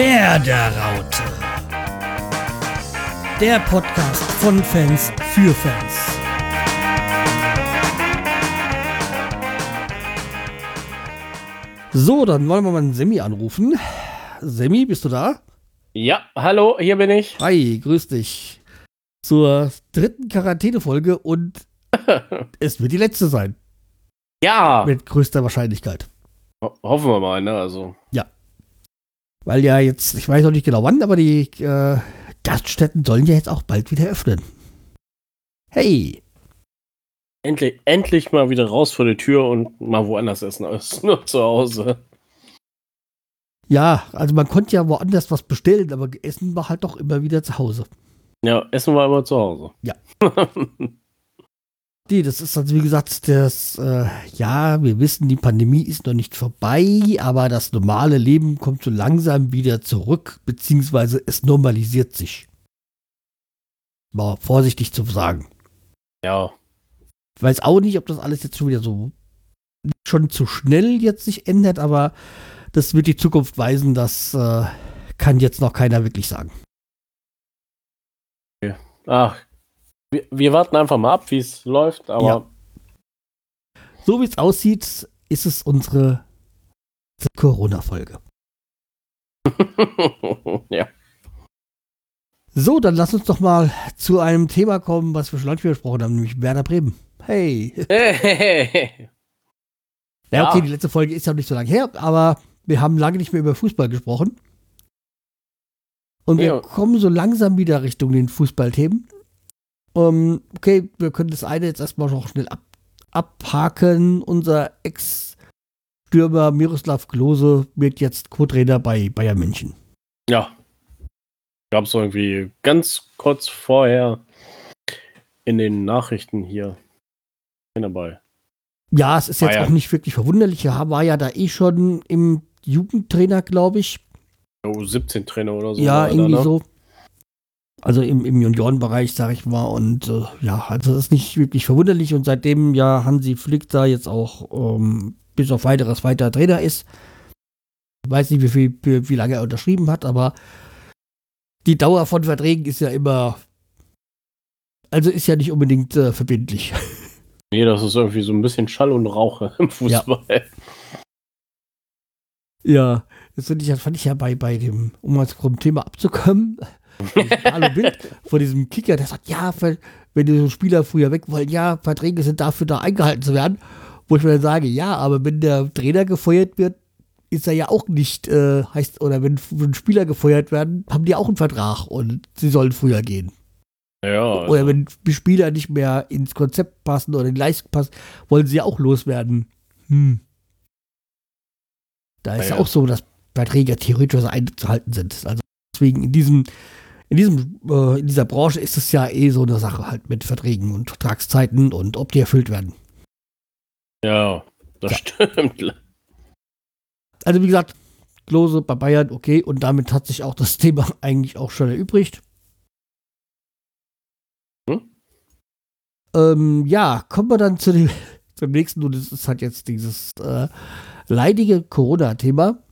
Werderaute. Der Podcast von Fans für Fans. So, dann wollen wir mal einen Semi anrufen. Semi, bist du da? Ja, hallo, hier bin ich. Hi, grüß dich. Zur dritten Quarantänefolge und es wird die letzte sein. Ja. Mit größter Wahrscheinlichkeit. Ho hoffen wir mal, ne? Also. Ja. Weil ja jetzt, ich weiß noch nicht genau wann, aber die äh, Gaststätten sollen ja jetzt auch bald wieder öffnen. Hey. Endlich, endlich mal wieder raus vor der Tür und mal woanders essen als nur zu Hause. Ja, also man konnte ja woanders was bestellen, aber Essen war halt doch immer wieder zu Hause. Ja, Essen war immer zu Hause. Ja. Nee, das ist also wie gesagt, das, äh, ja, wir wissen, die Pandemie ist noch nicht vorbei, aber das normale Leben kommt so langsam wieder zurück, beziehungsweise es normalisiert sich. Mal vorsichtig zu sagen. Ja. Ich weiß auch nicht, ob das alles jetzt schon wieder so schon zu schnell jetzt sich ändert, aber das wird die Zukunft weisen, das äh, kann jetzt noch keiner wirklich sagen. Ach, wir, wir warten einfach mal ab, wie es läuft, aber. Ja. So wie es aussieht, ist es unsere Corona-Folge. ja. So, dann lass uns doch mal zu einem Thema kommen, was wir schon lange besprochen haben, nämlich Werder Bremen. Hey. Hey. Ja, okay, die letzte Folge ist ja nicht so lange her, aber wir haben lange nicht mehr über Fußball gesprochen. Und wir Ja. kommen so langsam wieder Richtung den Fußballthemen. Ähm, okay, wir können das eine jetzt erstmal noch schnell ab, abhaken. Unser Ex-Stürmer Miroslav Klose wird jetzt Co-Trainer bei Bayern München. Ja. Gab es irgendwie ganz kurz vorher in den Nachrichten hier dabei. Ja, es ist jetzt Bayern. auch nicht wirklich verwunderlich. Er war ja da eh schon im Jugendtrainer, glaube ich. Oh, 17 Trainer oder so. ja, er da, irgendwie ne? so. Also im, im Juniorenbereich, sag ich mal. Und äh, ja, also das ist nicht wirklich verwunderlich. Und seitdem ja Hansi Flick da jetzt auch ähm, bis auf weiteres weiter Trainer ist. Ich weiß nicht, wie, viel, wie, wie lange er unterschrieben hat, aber die Dauer von Verträgen ist ja immer. Also ist ja nicht unbedingt äh, verbindlich. Nee, das ist irgendwie so ein bisschen Schall und Rauch im Fußball. Ja, das finde ich, ja- fand ich ja bei, bei dem, um mal vom Thema abzukommen, Hallo Bild vor diesem Kicker, der sagt, ja, wenn die so Spieler früher weg wollen, ja, Verträge sind dafür da eingehalten zu werden. Wo ich mir dann sage, ja, aber wenn der Trainer gefeuert wird, ist er ja auch nicht, äh, heißt, oder wenn, wenn Spieler gefeuert werden, haben die auch einen Vertrag und sie sollen früher gehen. Ja, also, Oder wenn die Spieler nicht mehr ins Konzept passen oder in die Leistung passen, wollen sie ja auch loswerden. Hm. Da ist ja Naja. auch so, dass Verträge theoretisch einzuhalten sind. Also deswegen in diesem, in diesem, äh, in dieser Branche ist es ja eh so eine Sache halt mit Verträgen und Vertragszeiten und ob die erfüllt werden. ja, das Ja. stimmt. Also wie gesagt, Klose bei Bayern, okay, und damit hat sich auch das Thema eigentlich auch schon erübrigt. Hm? Ähm, ja, kommen wir dann zu dem, zum nächsten, und das ist halt jetzt dieses äh, leidige Corona-Thema,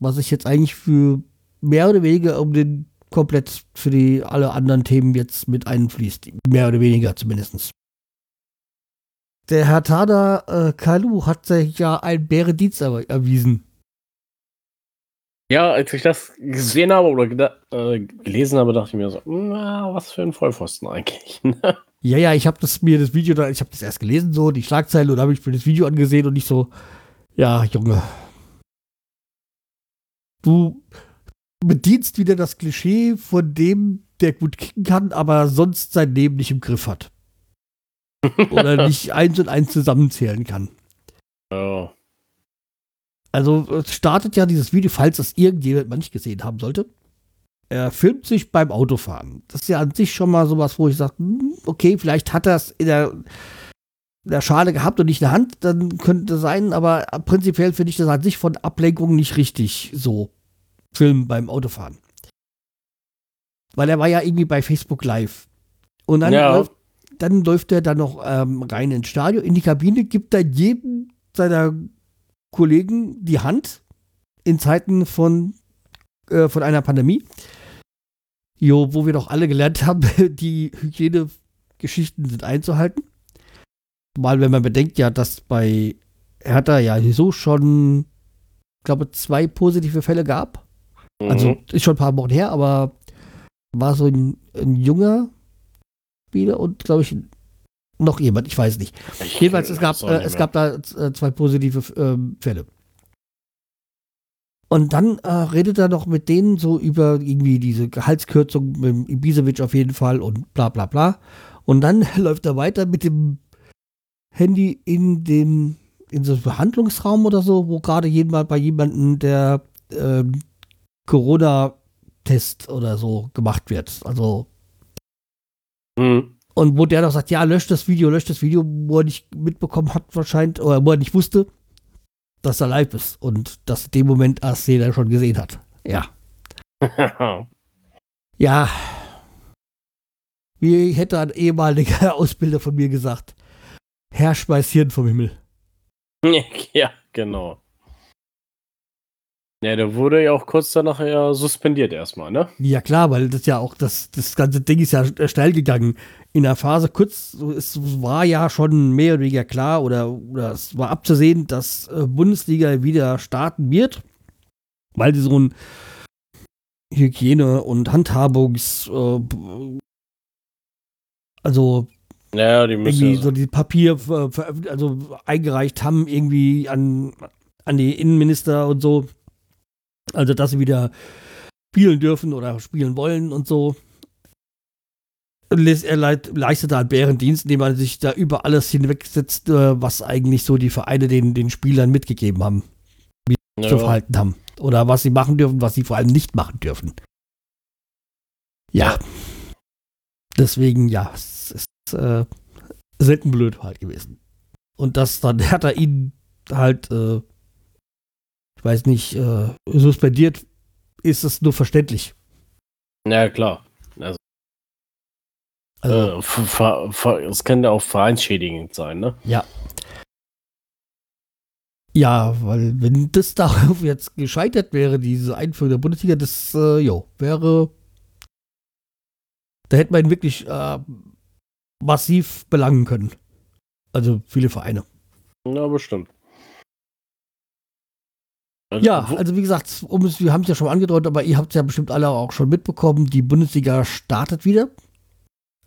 was sich jetzt eigentlich für mehr oder weniger um den komplett für die alle anderen Themen jetzt mit einfließt. Mehr oder weniger zumindest. Der Herr Tada äh, Kalu hat sich ja einen Bärendienst er erwiesen. Ja, als ich das gesehen habe oder äh, gelesen habe, dachte ich mir so, na, was für ein Vollpfosten eigentlich. ne? Ja, ja, ich habe das mir das Video da, ich habe das erst gelesen so, die Schlagzeile und habe ich mir das Video angesehen und ich so, ja, Junge, du bedienst wieder das Klischee von dem, der gut kicken kann, aber sonst sein Leben nicht im Griff hat. Oder nicht eins und eins zusammenzählen kann. ja. Also es startet ja dieses Video, falls das irgendjemand mal nicht gesehen haben sollte. Er filmt sich beim Autofahren. Das ist ja an sich schon mal sowas, wo ich sage, hm, okay, vielleicht hat er es in der, in der Schale gehabt und nicht in der Hand, dann könnte sein, aber prinzipiell finde ich das an sich von Ablenkung nicht richtig so. Filmen beim Autofahren. Weil er war ja irgendwie bei Facebook Live. Und dann, Ja. läuft, dann läuft er dann noch ähm, rein ins Stadion, in die Kabine, gibt er jedem seiner Kollegen die Hand in Zeiten von äh, von einer Pandemie. Jo, wo wir doch alle gelernt haben, die Hygienegeschichten sind einzuhalten. Mal, wenn man bedenkt, ja, dass bei Hertha ja so schon, glaube zwei positive Fälle gab. Mhm. Also ist schon ein paar Wochen her, aber war so ein, ein junger Spieler und glaube ich noch jemand, ich weiß nicht. Ich Jedenfalls, es gab, äh, es gab da äh, zwei positive äh, Fälle. Und dann äh, redet er noch mit denen so über irgendwie diese Gehaltskürzung mit Ibisevic auf jeden Fall und bla bla bla. Und dann läuft er weiter mit dem Handy in den in so einem Behandlungsraum oder so, wo gerade jemand bei jemandem der ähm, Corona-Test oder so gemacht wird. Also mhm. und wo der noch sagt, ja, löscht das Video, löscht das Video, wo er nicht mitbekommen hat wahrscheinlich, oder wo er nicht wusste, dass er live ist und das in dem Moment erst jeder schon gesehen hat. Ja. ja. Wie hätte ein ehemaliger Ausbilder von mir gesagt, Herr schmeiß Hirn vom Himmel. Ja, genau. Ja, der wurde ja auch kurz danach ja suspendiert erstmal, ne? Ja, klar, weil das ja auch, das, das ganze Ding ist ja steil gegangen. In der Phase kurz, es war ja schon mehr oder weniger klar oder, oder es war abzusehen, dass äh, Bundesliga wieder starten wird, weil sie so ein Hygiene- und Handhabungs- äh, also ja, die müssen irgendwie so die Papier also eingereicht haben irgendwie an, an die Innenminister und so. Also, dass sie wieder spielen dürfen oder spielen wollen und so. Er leistet da einen Bärendienst, indem man sich da über alles hinwegsetzt, äh, was eigentlich so die Vereine den, den Spielern mitgegeben haben, wie sie ja. zu verhalten haben. Oder was sie machen dürfen, was sie vor allem nicht machen dürfen. Ja. Deswegen, ja, es ist äh, selten blöd halt gewesen. Und das dann hat er ihn halt äh, weiß nicht, äh, suspendiert, ist es nur verständlich. Ja, klar. Also, also äh, es kann ja auch vereinsschädigend sein, ne? Ja. Ja, weil wenn das darauf jetzt gescheitert wäre, diese Einführung der Bundesliga, das, äh, jo, wäre, da hätte man ihn wirklich äh, massiv belangen können. Also viele Vereine. Ja, bestimmt. Also, ja, also wie gesagt, um es, wir haben es ja schon angedeutet, aber ihr habt es ja bestimmt alle auch schon mitbekommen, die Bundesliga startet wieder.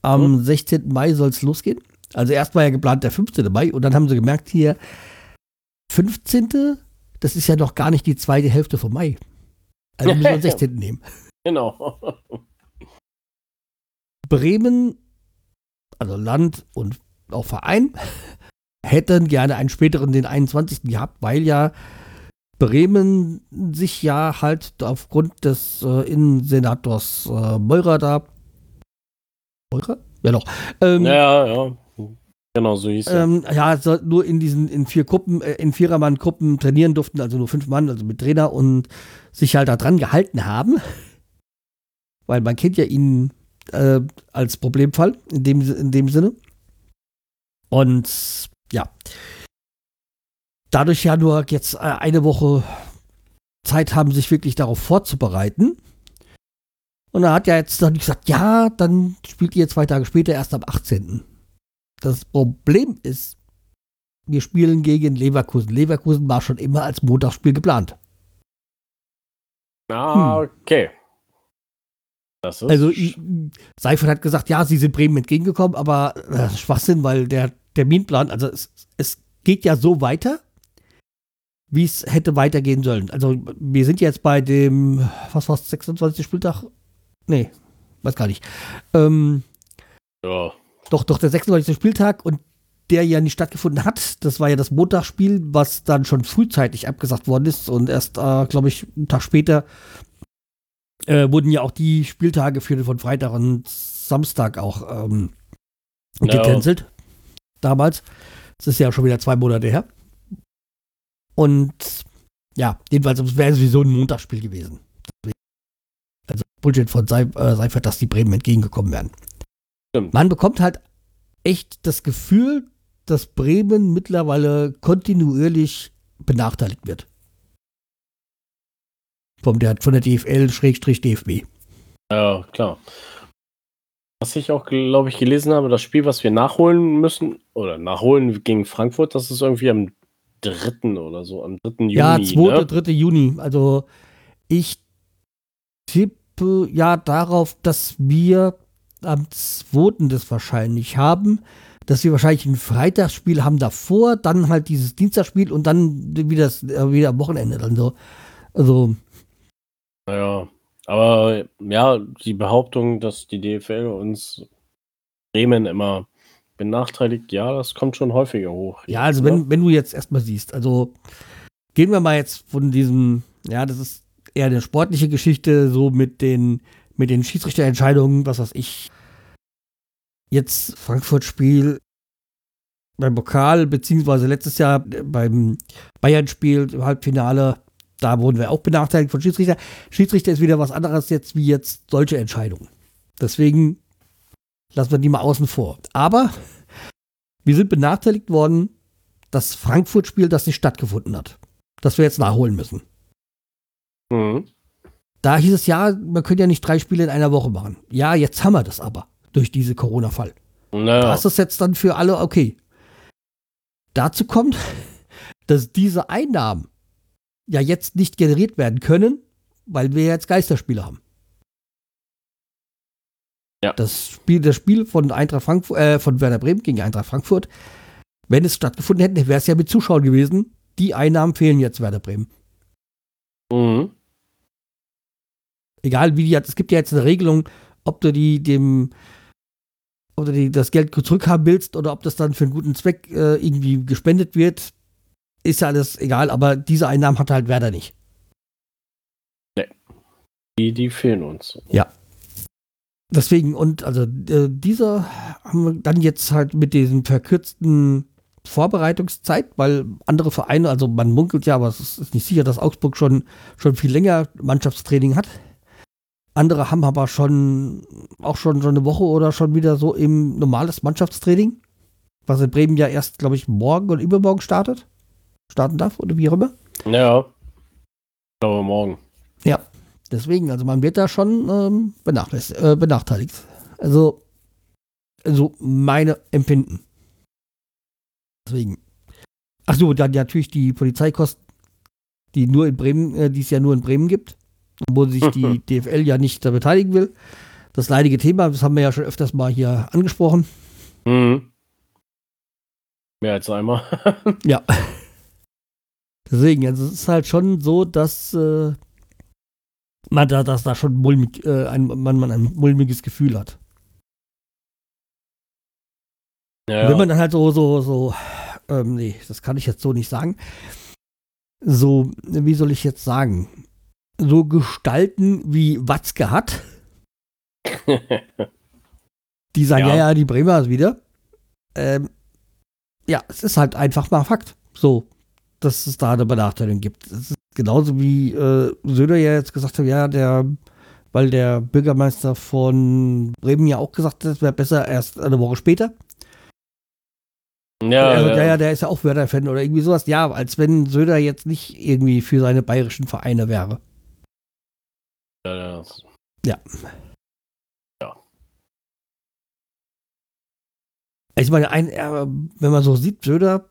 Am mhm. 16. Mai soll es losgehen. Also erst war ja geplant der 15. Mai und dann haben sie gemerkt, hier 15. Das ist ja noch gar nicht die zweite Hälfte vom Mai. Also müssen wir den 16. nehmen. Genau. Bremen, also Land und auch Verein, hätten gerne einen späteren, den 21. gehabt, weil ja Bremen sich ja halt aufgrund des äh, Innensenators äh, Meurer da. Meurer? Ja, doch. Ähm, ja, ja. Genau, so hieß er. Ähm, ja, nur in diesen, in vier Gruppen, äh, in Vierermann-Gruppen trainieren durften, also nur fünf Mann, also mit Trainer und sich halt da dran gehalten haben. Weil man kennt ja ihn äh, als Problemfall in dem, in dem Sinne. Und ja dadurch ja nur jetzt äh, eine Woche Zeit haben, sich wirklich darauf vorzubereiten. Und er hat ja jetzt dann gesagt, ja, dann spielt ihr zwei Tage später erst am 18. Das Problem ist, wir spielen gegen Leverkusen. Leverkusen war schon immer als Montagsspiel geplant. Ah, okay. also Seifert hat gesagt, ja, sie sind Bremen entgegengekommen, aber ist Schwachsinn, weil der Terminplan, also es, es geht ja so weiter, wie es hätte weitergehen sollen. Also wir sind jetzt bei dem, was war es, 26. Spieltag? Nee, weiß gar nicht. Ähm, ja. Doch, doch, der 26. Spieltag und der ja nicht stattgefunden hat. Das war ja das Montagsspiel, was dann schon frühzeitig abgesagt worden ist und erst, äh, glaube ich, einen Tag später äh, wurden ja auch die Spieltage für von Freitag und Samstag auch ähm, gecancelt. No. Damals. Das ist ja schon wieder zwei Monate her. Und ja, jedenfalls wäre es sowieso ein Montagsspiel gewesen. Also Bullshit von äh, Seifert, dass die Bremen entgegengekommen wären. Stimmt. Man bekommt halt echt das Gefühl, dass Bremen mittlerweile kontinuierlich benachteiligt wird. vom der, von der DFL-DFB. Ja, klar. Was ich auch, glaube ich, gelesen habe, das Spiel, was wir nachholen müssen, oder nachholen gegen Frankfurt, das ist irgendwie am 3. oder so, am 3. Juni. Ja, 2. Ne? 3. Juni. Also ich tippe ja darauf, dass wir am 2. das wahrscheinlich haben, dass wir wahrscheinlich ein Freitagsspiel haben davor, dann halt dieses Dienstagsspiel und dann wieder, das, äh, wieder am Wochenende dann so. Also. Naja, aber ja, die Behauptung, dass die DFL uns Bremen immer benachteiligt, ja, das kommt schon häufiger hoch. Ja, also wenn, wenn du jetzt erstmal siehst, also gehen wir mal jetzt von diesem, ja, das ist eher eine sportliche Geschichte, so mit den, mit den Schiedsrichterentscheidungen, was weiß ich. Jetzt Frankfurt-Spiel beim Pokal, beziehungsweise letztes Jahr beim Bayern-Spiel im Halbfinale, da wurden wir auch benachteiligt von Schiedsrichter. Schiedsrichter ist wieder was anderes jetzt wie jetzt solche Entscheidungen. Deswegen lassen wir die mal außen vor. Aber wir sind benachteiligt worden, das Frankfurt-Spiel, das nicht stattgefunden hat. Das wir jetzt nachholen müssen. Mhm. Da hieß es ja, man könnte ja nicht drei Spiele in einer Woche machen. Ja, jetzt haben wir das aber durch diese Corona-Fall. Naja. Da ist das jetzt dann für alle okay. Dazu kommt, dass diese Einnahmen ja jetzt nicht generiert werden können, weil wir jetzt Geisterspiele haben. Ja. Das Spiel, das Spiel von Eintracht Frankfurt, äh, von Werder Bremen gegen Eintracht Frankfurt, wenn es stattgefunden hätte, wäre es ja mit Zuschauern gewesen. Die Einnahmen fehlen jetzt Werder Bremen. Mhm egal wie die hat, es gibt ja jetzt eine Regelung, ob du die dem, du die, das Geld zurückhaben willst oder ob das dann für einen guten Zweck äh, irgendwie gespendet wird, ist ja alles egal, aber diese Einnahmen hat halt Werder nicht. Nee. Die, die fehlen uns. Ja. Deswegen, und also äh, dieser haben wir dann jetzt halt mit diesem verkürzten Vorbereitungszeit, weil andere Vereine, also man munkelt ja, aber es ist nicht sicher, dass Augsburg schon, schon viel länger Mannschaftstraining hat. Andere haben aber schon auch schon so eine Woche oder schon wieder so im normales Mannschaftstraining, was in Bremen ja erst, glaube ich, morgen oder übermorgen startet. Starten darf oder wie auch immer. Ja. Ich glaube morgen. Ja. Deswegen, also man wird da schon ähm, äh, benachteiligt. Also, also meine Empfinden. Deswegen. Ach so, dann natürlich die Polizeikosten, die nur in Bremen, äh, die es ja nur in Bremen gibt wo sich die DFL ja nicht da beteiligen will. Das leidige Thema, das haben wir ja schon öfters mal hier angesprochen. Mhm. Mehr als einmal. ja. Deswegen, also es ist halt schon so, dass äh, man da, dass da schon mulmig, äh, ein, man, man ein mulmiges Gefühl hat. Ja, Wenn man dann halt so, so, so, ähm, nee, das kann ich jetzt so nicht sagen. So, wie soll ich jetzt sagen? so Gestalten wie Watzke hat. die sagen, ja. ja, ja, die Bremer ist wieder. Ähm, ja, es ist halt einfach mal Fakt. So, dass es da eine Benachteiligung gibt. Es ist genauso wie äh, Söder ja jetzt gesagt hat, ja, der, weil der Bürgermeister von Bremen ja auch gesagt hat, es wäre besser erst eine Woche später. Ja, also, ja. ja, der ist ja auch Werder-Fan oder irgendwie sowas. Ja, als wenn Söder jetzt nicht irgendwie für seine bayerischen Vereine wäre. Ja. Ja. ja. Ich meine, ein, wenn man so sieht, Söder,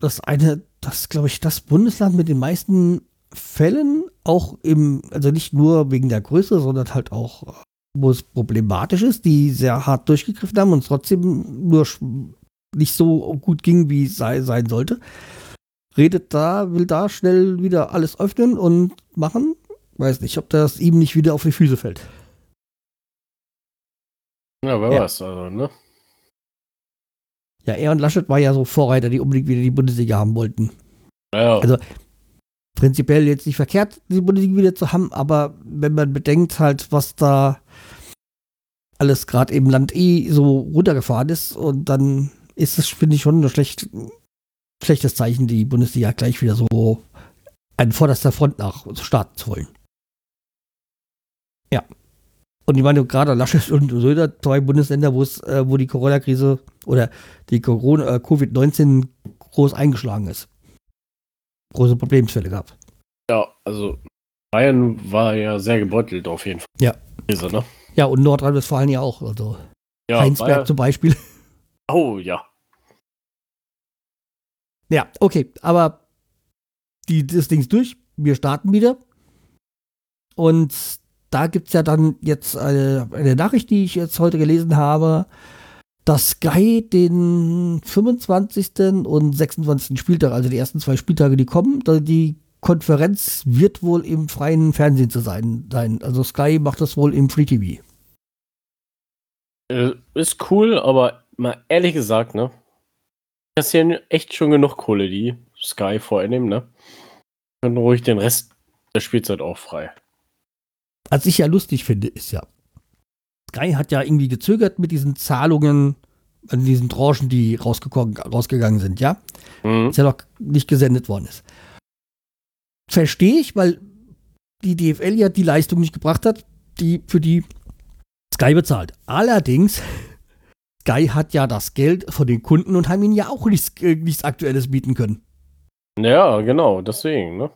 das eine, das glaube ich, das Bundesland mit den meisten Fällen, auch im, also nicht nur wegen der Größe, sondern halt auch, wo es problematisch ist, die sehr hart durchgegriffen haben und es trotzdem nur nicht so gut ging, wie es sei, sein sollte. Redet da, will da schnell wieder alles öffnen und machen Weiß nicht, ob das ihm nicht wieder auf die Füße fällt. Ja, wer ja. weiß, also, ne? Ja, er und Laschet war ja so Vorreiter, die unbedingt wieder die Bundesliga haben wollten. Ja. Also prinzipiell jetzt nicht verkehrt, die Bundesliga wieder zu haben, aber wenn man bedenkt halt, was da alles gerade im Land eh so runtergefahren ist und dann ist es, finde ich, schon ein schlecht, schlechtes Zeichen, die Bundesliga gleich wieder so an vorderster Front nach starten zu wollen. Ja. Und ich meine, gerade Laschet und Söder, zwei Bundesländer, wo es, äh, wo die Corona-Krise oder die Corona, äh, Covid-19 groß eingeschlagen ist. Große Problemfälle gab. Ja, also Bayern war ja sehr gebeutelt auf jeden Fall. Ja. Diese, ne? Ja, und Nordrhein-Westfalen ja auch. Also Ja, Heinsberg Bayern- zum Beispiel. Oh ja. Ja, okay, aber die, das Ding ist durch. Wir starten wieder. Und da gibt es ja dann jetzt eine, eine Nachricht, die ich jetzt heute gelesen habe, dass Sky den 25. und 26. Spieltag, also die ersten zwei Spieltage, die kommen, die Konferenz wird wohl im freien Fernsehen zu sein. sein. Also Sky macht das wohl im Free TV. Äh, Ist cool, aber mal ehrlich gesagt, ne? Das ja echt schon genug Kohle, die Sky vornehmen, ne? Können ruhig den Rest der Spielzeit auch frei. Was ich ja lustig finde, ist ja, Sky hat ja irgendwie gezögert mit diesen Zahlungen an diesen Tranchen, die rausgegangen sind, ja? Mhm. Ist ja noch nicht gesendet worden ist. Verstehe ich, weil die DFL ja die Leistung nicht gebracht hat, die für die Sky bezahlt. Allerdings, Sky hat ja das Geld von den Kunden und haben ihnen ja auch nichts, äh, nichts Aktuelles bieten können. Ja, genau, deswegen, ne?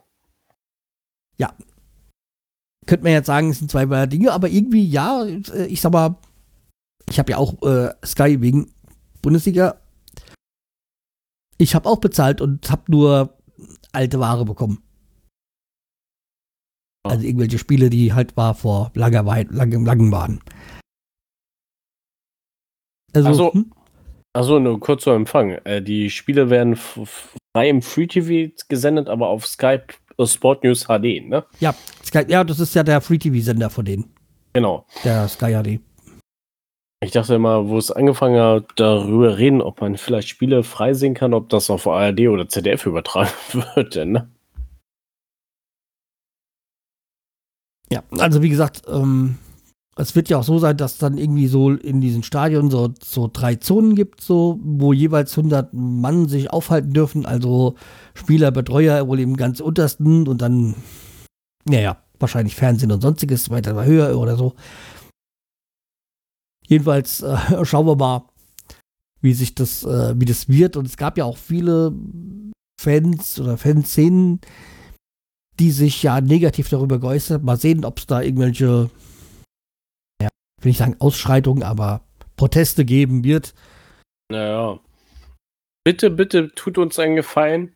Könnte man jetzt sagen, es sind zwei Dinge, aber irgendwie, ja, äh, ich sag mal, ich habe ja auch äh, Sky wegen Bundesliga. Ich habe auch bezahlt und habe nur alte Ware bekommen. Also irgendwelche Spiele, die halt war vor langer Weit, langem, langen waren. Also, Also- hm? Achso, nur kurz zur Empfang. Äh, die Spiele werden frei im Free TV gesendet, aber auf Skype Sport News HD, ne? ja, Sky, ja, das ist ja der Free-TV-Sender von denen, Genau. der Sky HD. Ich dachte immer, wo es angefangen hat, darüber reden, ob man vielleicht Spiele frei sehen kann, ob das auf ARD oder ZDF übertragen wird, ne? Ja, also wie gesagt, ähm, es wird ja auch so sein, dass dann irgendwie so in diesen Stadien so, so drei Zonen gibt, so, wo jeweils 100 Mann sich aufhalten dürfen, also Spieler, Betreuer wohl im ganz untersten und dann, naja, wahrscheinlich Fernsehen und sonstiges weiter höher oder so. Jedenfalls äh, schauen wir mal, wie sich das, äh, wie das wird. Und es gab ja auch viele Fans oder Fanszenen, die sich ja negativ darüber geäußert. Mal sehen, ob es da irgendwelche, will ich sagen Ausschreitungen, aber Proteste geben wird. Naja. Bitte, bitte tut uns einen Gefallen.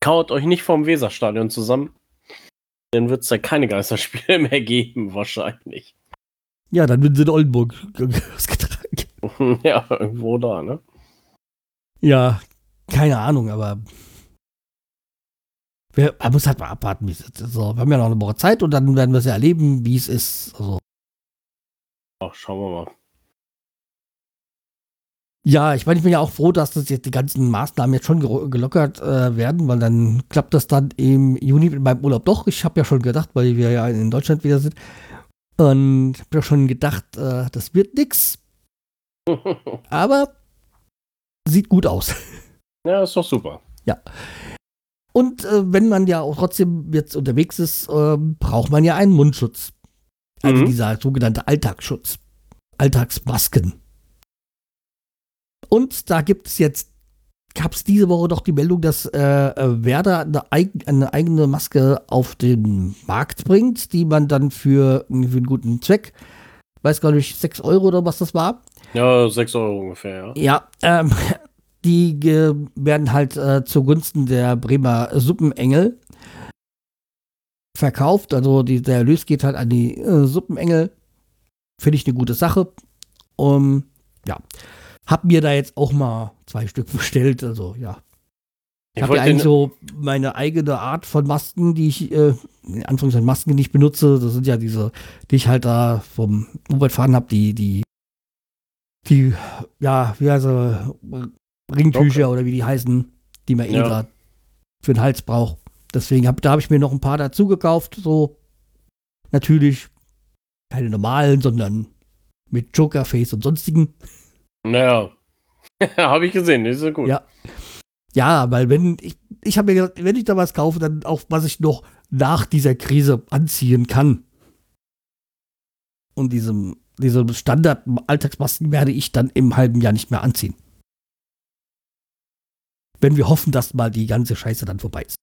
Kaut euch nicht vom Weserstadion zusammen. Dann wird es da keine Geisterspiele mehr geben, wahrscheinlich. Ja, dann wird sie in Oldenburg ausgetragen. ja, irgendwo da, ne? Ja, keine Ahnung, aber wir, man muss halt mal abwarten, wie es ist. Also, wir haben ja noch eine Woche Zeit und dann werden wir es ja erleben, wie es ist. Also, Ach, schauen wir mal. ja, ich meine, ich bin ja auch froh, dass das jetzt die ganzen Maßnahmen jetzt schon gelockert äh, werden, weil dann klappt das dann im Juni mit meinem Urlaub doch. Ich habe ja schon gedacht, weil wir ja in Deutschland wieder sind. Und ich habe ja schon gedacht, äh, das wird nix. Aber sieht gut aus. ja, ist doch super. Und äh, wenn man ja auch trotzdem jetzt unterwegs ist, ähm, braucht man ja einen Mundschutz. Also Mhm. dieser sogenannte Alltagsschutz. Alltagsmasken. Und da gibt es jetzt, gab es diese Woche doch die Meldung, dass äh, äh, Werder eine, eig eine eigene Maske auf den Markt bringt, die man dann für, für einen guten Zweck, weiß gar nicht, 6 Euro oder was das war, Ja, 6 Euro ungefähr, ja. ja, ähm, die werden halt äh, zugunsten der Bremer Suppenengel verkauft. Also die, der Erlös geht halt an die äh, Suppenengel. Finde ich eine gute Sache. Um, ja, hab mir da jetzt auch mal zwei Stück bestellt. Also ja, ich habe ja eigentlich so meine eigene Art von Masken, die ich, äh, in Anführungszeichen Masken, die ich benutze. Das sind ja diese, die ich halt da vom U-Bahn fahren habe, die, die, die, ja, wie heißt sie, Ringtücher oder wie die heißen, die man eh Ja. grad für den Hals braucht. Deswegen hab, da habe ich mir noch ein paar dazu gekauft. So, natürlich keine normalen, sondern mit Jokerface und sonstigen. Naja. Habe ich gesehen, die sind gut. Ja. Ja, weil wenn ich, ich habe mir gedacht, wenn ich da was kaufe, dann auch was ich noch nach dieser Krise anziehen kann. Und diesem, diese Standard-Alltagsmasken werde ich dann im halben Jahr nicht mehr anziehen. Wenn wir hoffen, dass mal die ganze Scheiße dann vorbei ist.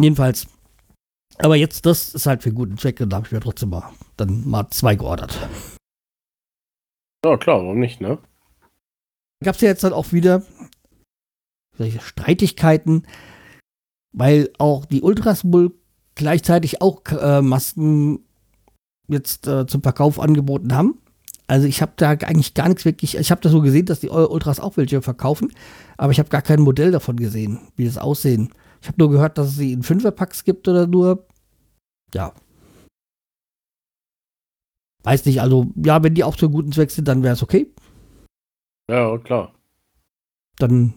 jedenfalls. Aber jetzt, das ist halt für guten Zweck und da habe ich mir trotzdem mal dann mal zwei geordert. Ja, klar, warum nicht, ne? Gab es ja jetzt dann auch wieder solche Streitigkeiten, weil auch die Ultras wohl gleichzeitig auch äh, Masken jetzt äh, zum Verkauf angeboten haben. Also ich habe da eigentlich gar nichts wirklich, ich habe da so gesehen, dass die Ultras auch welche verkaufen, aber ich habe gar kein Modell davon gesehen, wie das aussehen. Ich habe nur gehört, dass es sie in Fünferpacks gibt oder nur, ja. Weiß nicht, also ja, wenn die auch zu guten Zweck sind, dann wäre es okay. Ja, klar. Dann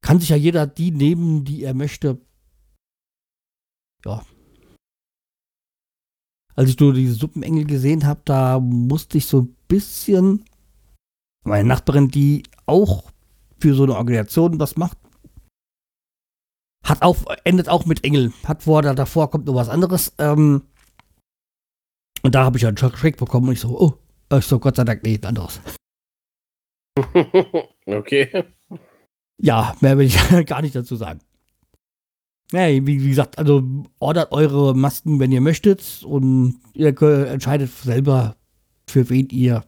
kann sich ja jeder die nehmen, die er möchte. Ja. Als ich nur diese Suppenengel gesehen habe, da musste ich so ein bisschen meine Nachbarin, die auch für so eine Organisation was macht, hat auch, endet auch mit Engel. Hat vor, da davor kommt noch was anderes. Ähm, und da habe ich einen Schreck bekommen und ich so, oh, ich so, Gott sei Dank, nee, anderes. okay. Ja, mehr will ich gar nicht dazu sagen. Wie, wie, gesagt, also ordert eure Masken, wenn ihr möchtet und ihr entscheidet selber, für wen ihr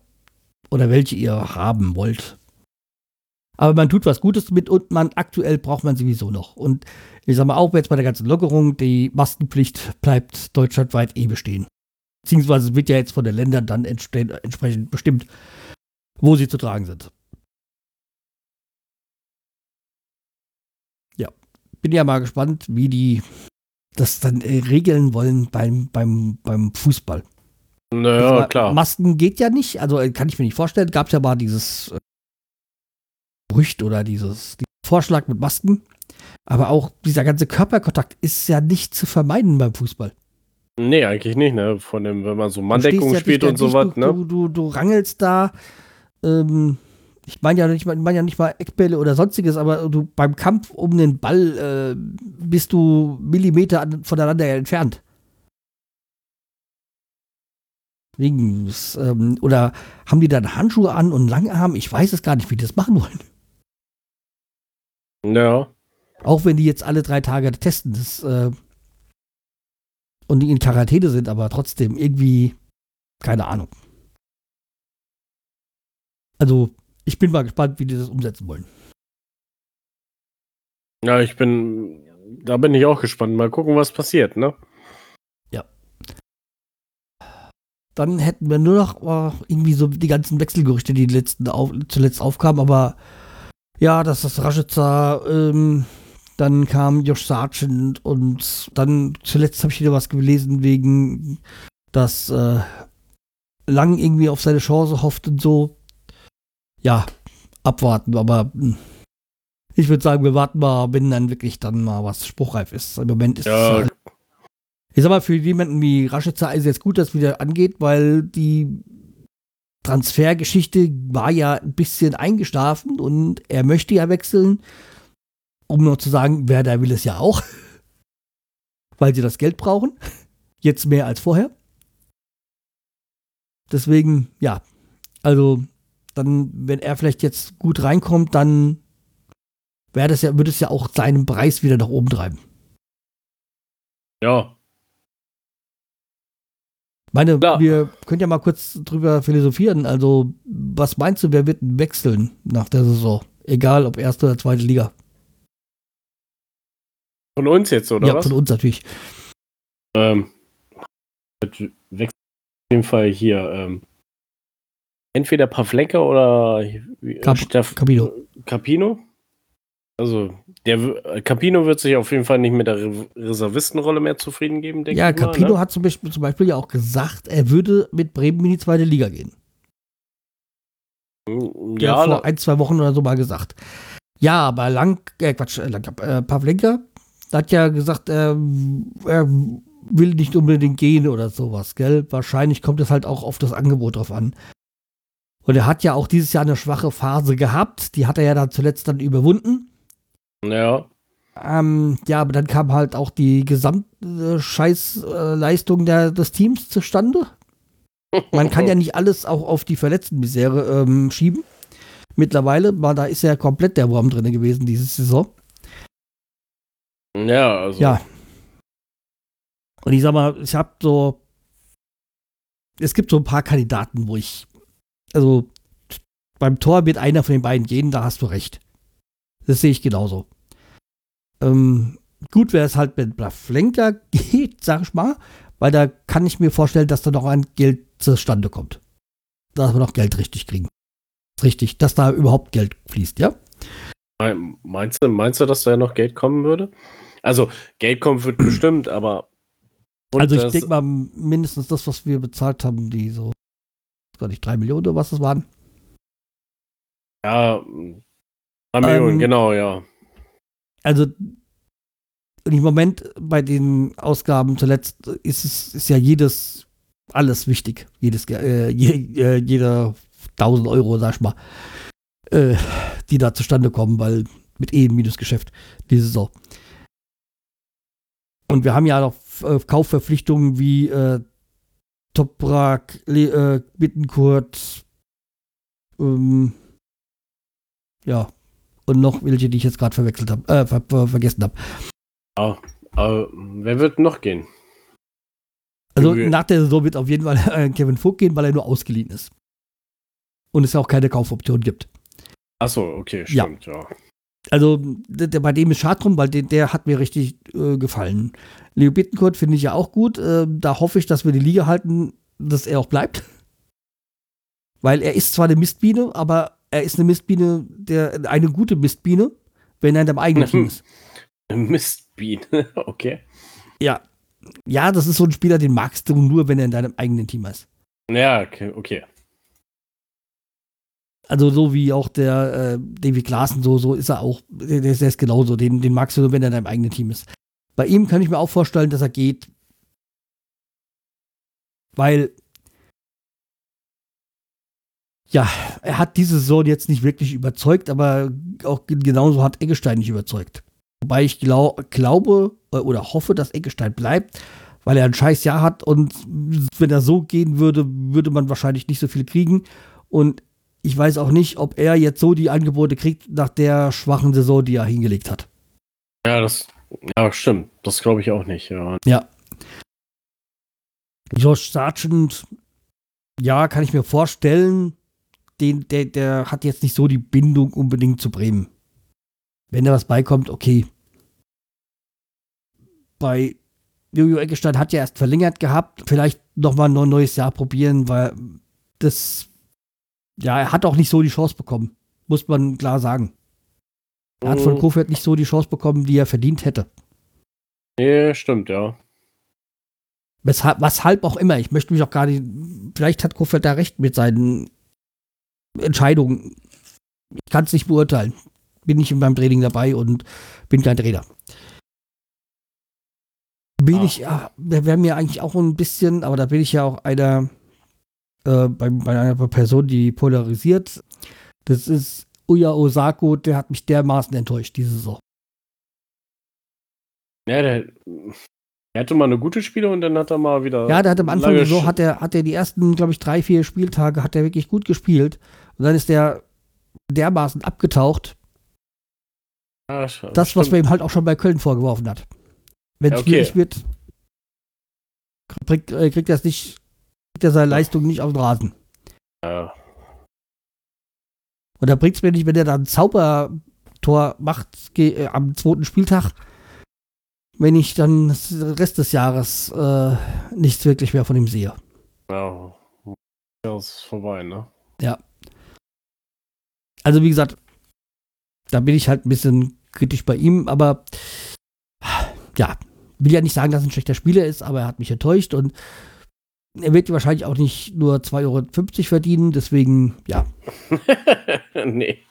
oder welche ihr haben wollt. Aber man tut was Gutes mit und man aktuell braucht man sowieso noch. Und ich sag mal auch jetzt bei der ganzen Lockerung, die Maskenpflicht bleibt deutschlandweit eh bestehen. Beziehungsweise wird ja jetzt von den Ländern dann entsprechend bestimmt, wo sie zu tragen sind. Ja, bin ja mal gespannt, wie die das dann äh, regeln wollen beim, beim, beim Fußball. Naja, Also, klar. Masken geht ja nicht, also äh, kann ich mir nicht vorstellen. Gab es ja mal dieses äh, Gerücht oder dieses, diesen Vorschlag mit Masken. Aber auch dieser ganze Körperkontakt ist ja nicht zu vermeiden beim Fußball. Nee, eigentlich nicht, ne? Von dem, wenn man so Manndeckung ja spielt nicht und sowas, ne? Du, du, du rangelst da. Ähm, ich meine ja, nicht mein ja nicht mal Eckbälle oder sonstiges, aber du beim Kampf um den Ball äh, bist du Millimeter an, voneinander entfernt. Wegen, ähm, oder haben die dann Handschuhe an und Langarm? Ich weiß es gar nicht, wie die das machen wollen. Ja. Auch wenn die jetzt alle drei Tage testen das, äh, und die in Quarantäne sind, aber trotzdem irgendwie, keine Ahnung. Also, ich bin mal gespannt, wie die das umsetzen wollen. Ja, ich bin, da bin ich auch gespannt. Mal gucken, was passiert, ne? Dann hätten wir nur noch oh, irgendwie so die ganzen Wechselgerüchte, die letzten auf, zuletzt aufkamen, aber ja, dass das Rashica, ähm, dann kam Josh Sargent und dann zuletzt habe ich wieder was gelesen wegen, dass äh, Lang irgendwie auf seine Chance hofft und so. Ja, abwarten, aber hm. ich würde sagen, wir warten mal, wenn dann wirklich dann mal was spruchreif ist. Im Moment ist Ja. es ich sag mal, für jemanden wie Rashica ist es jetzt gut, dass es wieder angeht, weil die Transfergeschichte war ja ein bisschen eingeschlafen und er möchte ja wechseln. Um nur zu sagen, wer da will es ja auch. weil sie das Geld brauchen. Jetzt mehr als vorher. Deswegen, ja. Also, dann, wenn er vielleicht jetzt gut reinkommt, dann wäre das ja, würde es ja auch seinen Preis wieder nach oben treiben. Ja. Meine, Klar. wir können ja mal kurz drüber philosophieren. Also, was meinst du, wer wird wechseln nach der Saison? Egal, ob erste oder zweite Liga. Von uns jetzt, oder ja, was? von uns natürlich. Ähm, wechselt auf jeden Fall hier, ähm, entweder Pavlenka oder Cap- Steff- Capino. Capino. Also, der äh, Capino wird sich auf jeden Fall nicht mit der Re Reservistenrolle mehr zufrieden geben, denke Ja, ich mal. Capino ne? hat zum Beispiel, zum Beispiel ja auch gesagt, er würde mit Bremen in die zweite Liga gehen. Der Ja, vor ein, zwei Wochen oder so mal gesagt. Ja, aber Lang, äh, Quatsch, äh, Lang, äh, Pavlenka hat ja gesagt, er, er will nicht unbedingt gehen oder sowas, gell? Wahrscheinlich kommt es halt auch auf das Angebot drauf an. Und er hat ja auch dieses Jahr eine schwache Phase gehabt, die hat er ja dann zuletzt dann überwunden. ja. Ähm, ja, aber dann kam halt auch die Gesamtscheißleistung der des Teams zustande. Man kann ja nicht alles auch auf die Verletztenmisere ähm, schieben. Mittlerweile, weil da ist ja komplett der Wurm drin gewesen diese Saison. Ja, also. Ja. Und ich sag mal, ich habe so. Es gibt so ein paar Kandidaten, wo ich. Also, beim Tor wird einer von den beiden gehen, da hast du recht. Das sehe ich genauso. Ähm, gut wäre es halt, wenn Blaflenka geht, sag ich mal, weil da kann ich mir vorstellen, dass da noch ein Geld zustande kommt. Dass wir noch Geld richtig kriegen. Richtig, dass da überhaupt Geld fließt, ja? Meinst du, meinst du, dass da noch Geld kommen würde? Also, Geld kommen wird bestimmt, aber. Also, ich denke mal, mindestens das, was wir bezahlt haben, die so, gar nicht, drei Millionen oder was das waren. Ja, drei Millionen, ähm, genau, ja. Also, im Moment bei den Ausgaben zuletzt ist es ist ja jedes, alles wichtig. Jedes, äh, je, äh, jeder 1000 Euro, sag ich mal, äh, die da zustande kommen, weil mit eh Minusgeschäft diese Saison. Und wir haben ja noch äh, Kaufverpflichtungen wie äh, Toprak, Le äh, Bittenkurt, ähm, ja, und noch welche, die ich jetzt gerade verwechselt habe, äh, ver ver vergessen habe. Ja, aber wer wird noch gehen? Also nach der Saison wird auf jeden Fall äh, Kevin Vogt gehen, weil er nur ausgeliehen ist. Und es ja auch keine Kaufoption gibt. Achso, okay, stimmt, ja. ja. Also der, der, bei dem ist schade drum, weil der, der hat mir richtig äh, gefallen. Leo Bittencourt finde ich ja auch gut. Äh, da hoffe ich, dass wir die Liga halten, dass er auch bleibt. Weil er ist zwar eine Mistbiene, aber er ist eine Mistbiene, der, eine gute Mistbiene, wenn er in deinem eigenen Team ist. Mistbiene, okay. Ja. Ja, das ist so ein Spieler, den magst du nur, wenn er in deinem eigenen Team ist. Ja, okay. okay. Also so wie auch der äh, David Klaassen, so, so ist er auch. Der, der ist genauso. Den, den magst du nur, wenn er in deinem eigenen Team ist. Bei ihm kann ich mir auch vorstellen, dass er geht. Weil ja, er hat diese Saison jetzt nicht wirklich überzeugt, aber auch genauso hat Eggestein nicht überzeugt. Wobei ich glaub, glaube äh, oder hoffe, dass Eggestein bleibt, weil er ein scheiß Jahr hat und wenn er so gehen würde, würde man wahrscheinlich nicht so viel kriegen. Und ich weiß auch nicht, ob er jetzt so die Angebote kriegt nach der schwachen Saison, die er hingelegt hat. Ja, das ja, stimmt. Das glaube ich auch nicht, ja. Ja. Josh Sargent, ja, kann ich mir vorstellen, den, der, der hat jetzt nicht so die Bindung unbedingt zu Bremen. Wenn da was beikommt, okay. Bei Jojo Eggestein hat ja erst verlängert gehabt. Vielleicht nochmal ein neues Jahr probieren, weil das, ja, er hat auch nicht so die Chance bekommen. Muss man klar sagen. Er hat von mhm. Kofeld nicht so die Chance bekommen, die er verdient hätte. Nee, stimmt, ja. Weshalb, weshalb auch immer. Ich möchte mich auch gar nicht. Vielleicht hat Kofeld da recht mit seinen Entscheidung. Ich kann es nicht beurteilen. Bin ich beim Training dabei und bin kein Trainer. Bin ah. ich, ja, wäre mir eigentlich auch ein bisschen, aber da bin ich ja auch einer, äh, bei, bei einer Person, die polarisiert. Das ist Uya Osako, der hat mich dermaßen enttäuscht diese Saison. Ja, der, er hatte mal eine gute Spiele und dann hat er mal wieder. Ja, der hat am Anfang Saison hat er, hat er die ersten, glaube ich, drei, vier Spieltage hat er wirklich gut gespielt. Und dann ist der dermaßen abgetaucht. Ja, das, was man ihm halt auch schon bei Köln vorgeworfen hat. Wenn es ja, okay. schwierig wird, kriegt, kriegt er es nicht, er seine Leistung nicht auf den Rasen. Ja. Und da bringt es mir nicht, wenn er dann ein Zaubertor macht äh, am zweiten Spieltag, wenn ich dann den Rest des Jahres äh, nichts wirklich mehr von ihm sehe. Ja, das ist vorbei, ne? Ja. Also wie gesagt, da bin ich halt ein bisschen kritisch bei ihm, aber ja, will ja nicht sagen, dass er ein schlechter Spieler ist, aber er hat mich enttäuscht und er wird wahrscheinlich auch nicht nur 2,50 Euro verdienen, deswegen ja. nee,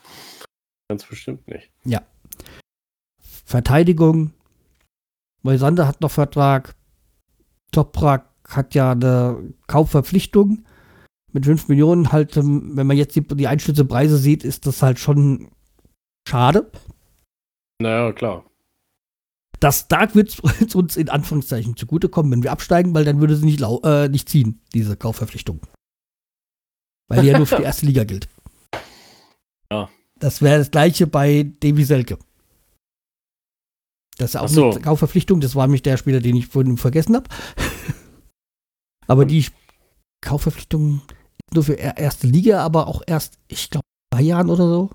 ganz bestimmt nicht. Ja. Verteidigung. Moisander hat noch Vertrag. Toprak hat ja eine Kaufverpflichtung mit 5 Millionen halt, ähm, wenn man jetzt die, die Einschlüsse sieht, ist das halt schon schade. Naja, klar. Das Dark wird uns in Anführungszeichen zugutekommen, wenn wir absteigen, weil dann würde sie nicht, äh, nicht ziehen, diese Kaufverpflichtung. Weil die ja nur für die erste Liga gilt. Ja. Das wäre das gleiche bei Davy Selke. Das ist ja auch so. eine Kaufverpflichtung. Das war nämlich der Spieler, den ich vorhin vergessen habe. aber die Kaufverpflichtung ist nur für er- erste Liga, aber auch erst, ich glaube, drei Jahren oder so.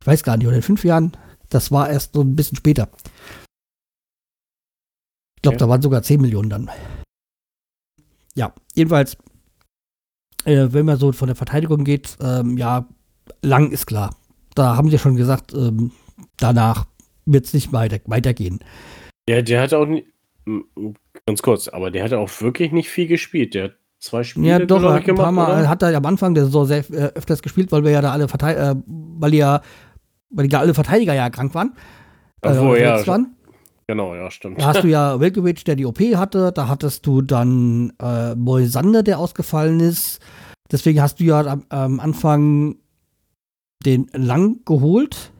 Ich weiß gar nicht, oder in fünf Jahren. Das war erst so ein bisschen später. Ich glaube, da waren sogar 10 Millionen dann. Ja, jedenfalls, äh, wenn man so von der Verteidigung geht, ähm, ja, lang ist klar. Da haben sie schon gesagt, ähm, danach wird es nicht weiter, weitergehen. Der, der hat auch ganz kurz, aber der hat auch wirklich nicht viel gespielt. Der hat zwei Spiele, Ja, doch, ich, hat ein paar gemacht, Mal oder? hat er am Anfang der Saison sehr äh, öfters gespielt, weil wir ja da alle Verteidiger, äh, weil ja, weil die ja alle Verteidiger ja krank waren. So, oder ja. waren. Genau, ja, stimmt. Da hast du ja Velkovic, der die OP hatte, da hattest du dann äh, Moisander, der ausgefallen ist. Deswegen hast du ja am, am Anfang den Lang geholt.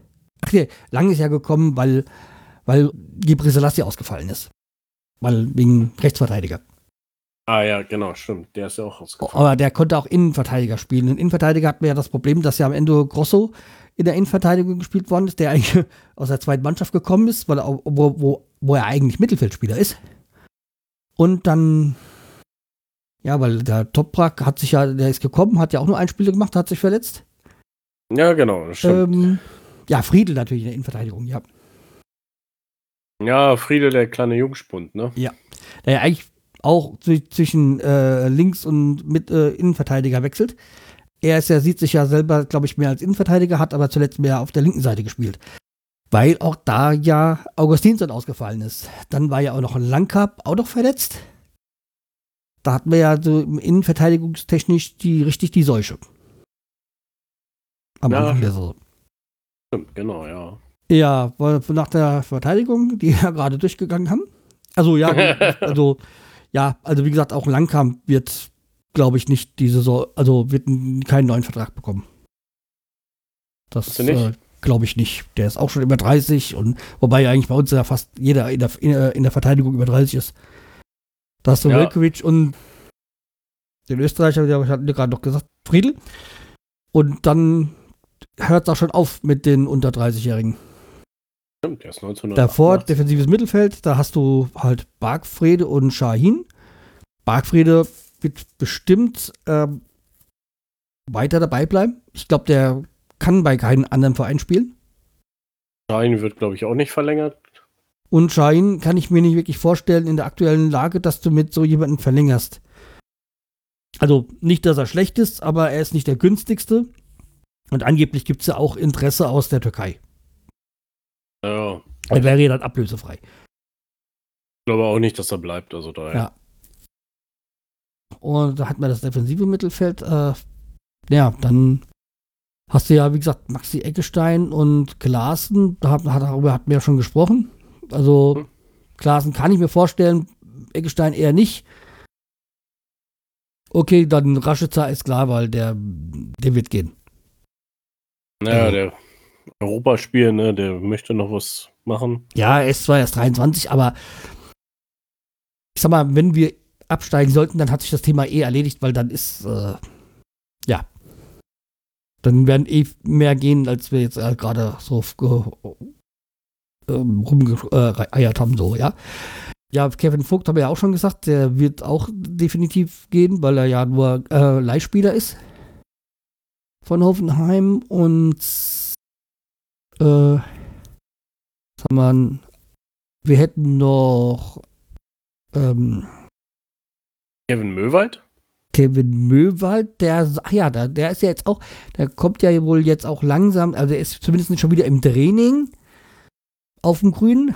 Ach nee, Lang ist ja gekommen, weil, weil Gibri Selassie ausgefallen ist. Weil wegen Rechtsverteidiger. Ah ja, genau, stimmt. Der ist ja auch rausgefallen. Aber der konnte auch Innenverteidiger spielen. Und Innenverteidiger hatten wir ja das Problem, dass ja am Ende Grosso in der Innenverteidigung gespielt worden ist, der eigentlich aus der zweiten Mannschaft gekommen ist, weil er, wo, wo, wo er eigentlich Mittelfeldspieler ist. Und dann, ja, weil der Toprak hat sich ja, der ist gekommen, hat ja auch nur ein Spiel gemacht, hat sich verletzt. Ja, genau, stimmt. Ähm, ja, Friedel natürlich in der Innenverteidigung, ja. ja, Friede, der kleine Jungspund, ne? Der ja eigentlich auch zw- zwischen äh, Links- und mit äh, Innenverteidiger wechselt. Er ist ja, sieht sich ja selber, glaube ich, mehr als Innenverteidiger, hat aber zuletzt mehr auf der linken Seite gespielt. Weil auch da ja Augustinsson ausgefallen ist. Dann war ja auch noch ein Langkap auch noch verletzt. Da hatten wir ja so im innenverteidigungstechnisch die, richtig die Seuche. Am Ja. Anfang der Saison. Stimmt, genau, ja. Ja, nach der Verteidigung, die wir gerade durchgegangen haben. Also ja, also ja, also wie gesagt, auch Langkamp wird, glaube ich, nicht diese Saison, also wird keinen neuen Vertrag bekommen. Das? Äh, glaube ich nicht. Der ist auch schon über 30 und wobei eigentlich bei uns ja fast jeder in der, in, der- in der Verteidigung über 30 ist. Da hast du Ja. Velkovic und den Österreicher, der hatten wir gerade noch gesagt, Friedel. Und dann hört es auch schon auf mit den unter 30-Jährigen. Stimmt, der ist 1988. Davor defensives Mittelfeld, da hast du halt Bargfrede und Shahin. Bargfrede wird bestimmt ähm, weiter dabei bleiben. Ich glaube, der kann bei keinem anderen Verein spielen. Schein wird, glaube ich, auch nicht verlängert. Und Shahin kann ich mir nicht wirklich vorstellen in der aktuellen Lage, dass du mit so jemanden verlängerst. Also nicht, dass er schlecht ist, aber er ist nicht der günstigste. Und angeblich gibt es ja auch Interesse aus der Türkei. Ja, Er wäre ja dann ablösefrei. ich glaube auch nicht, dass er bleibt. Also daher. Ja. Und da hat man das defensive Mittelfeld. Äh, ja, dann hast du ja, wie gesagt, Maxi Eckestein und Klaassen. Da hat, hat, darüber hatten wir ja schon gesprochen. Also, Hm. Klaassen kann ich mir vorstellen, Eckestein eher nicht. Okay, dann Raschitzer ist klar, weil der, der wird gehen. Naja, Also- der Europaspiel, ne, der möchte noch was machen. Ja, er ist zwar erst 23, aber ich sag mal, wenn wir absteigen sollten, dann hat sich das Thema eh erledigt, weil dann ist, äh, ja, dann werden eh mehr gehen, als wir jetzt äh, gerade so ge- ähm, rumgeeiert haben, so, ja. Ja, Kevin Vogt haben wir ja auch schon gesagt, der wird auch definitiv gehen, weil er ja nur äh, Leihspieler ist von Hoffenheim und äh, haben wir, wir hätten noch ähm, Kevin Möwald? Kevin Möwald, der, ach ja, der, der ist ja jetzt auch, der kommt ja wohl jetzt auch langsam, also er ist zumindest schon wieder im Training auf dem Grün,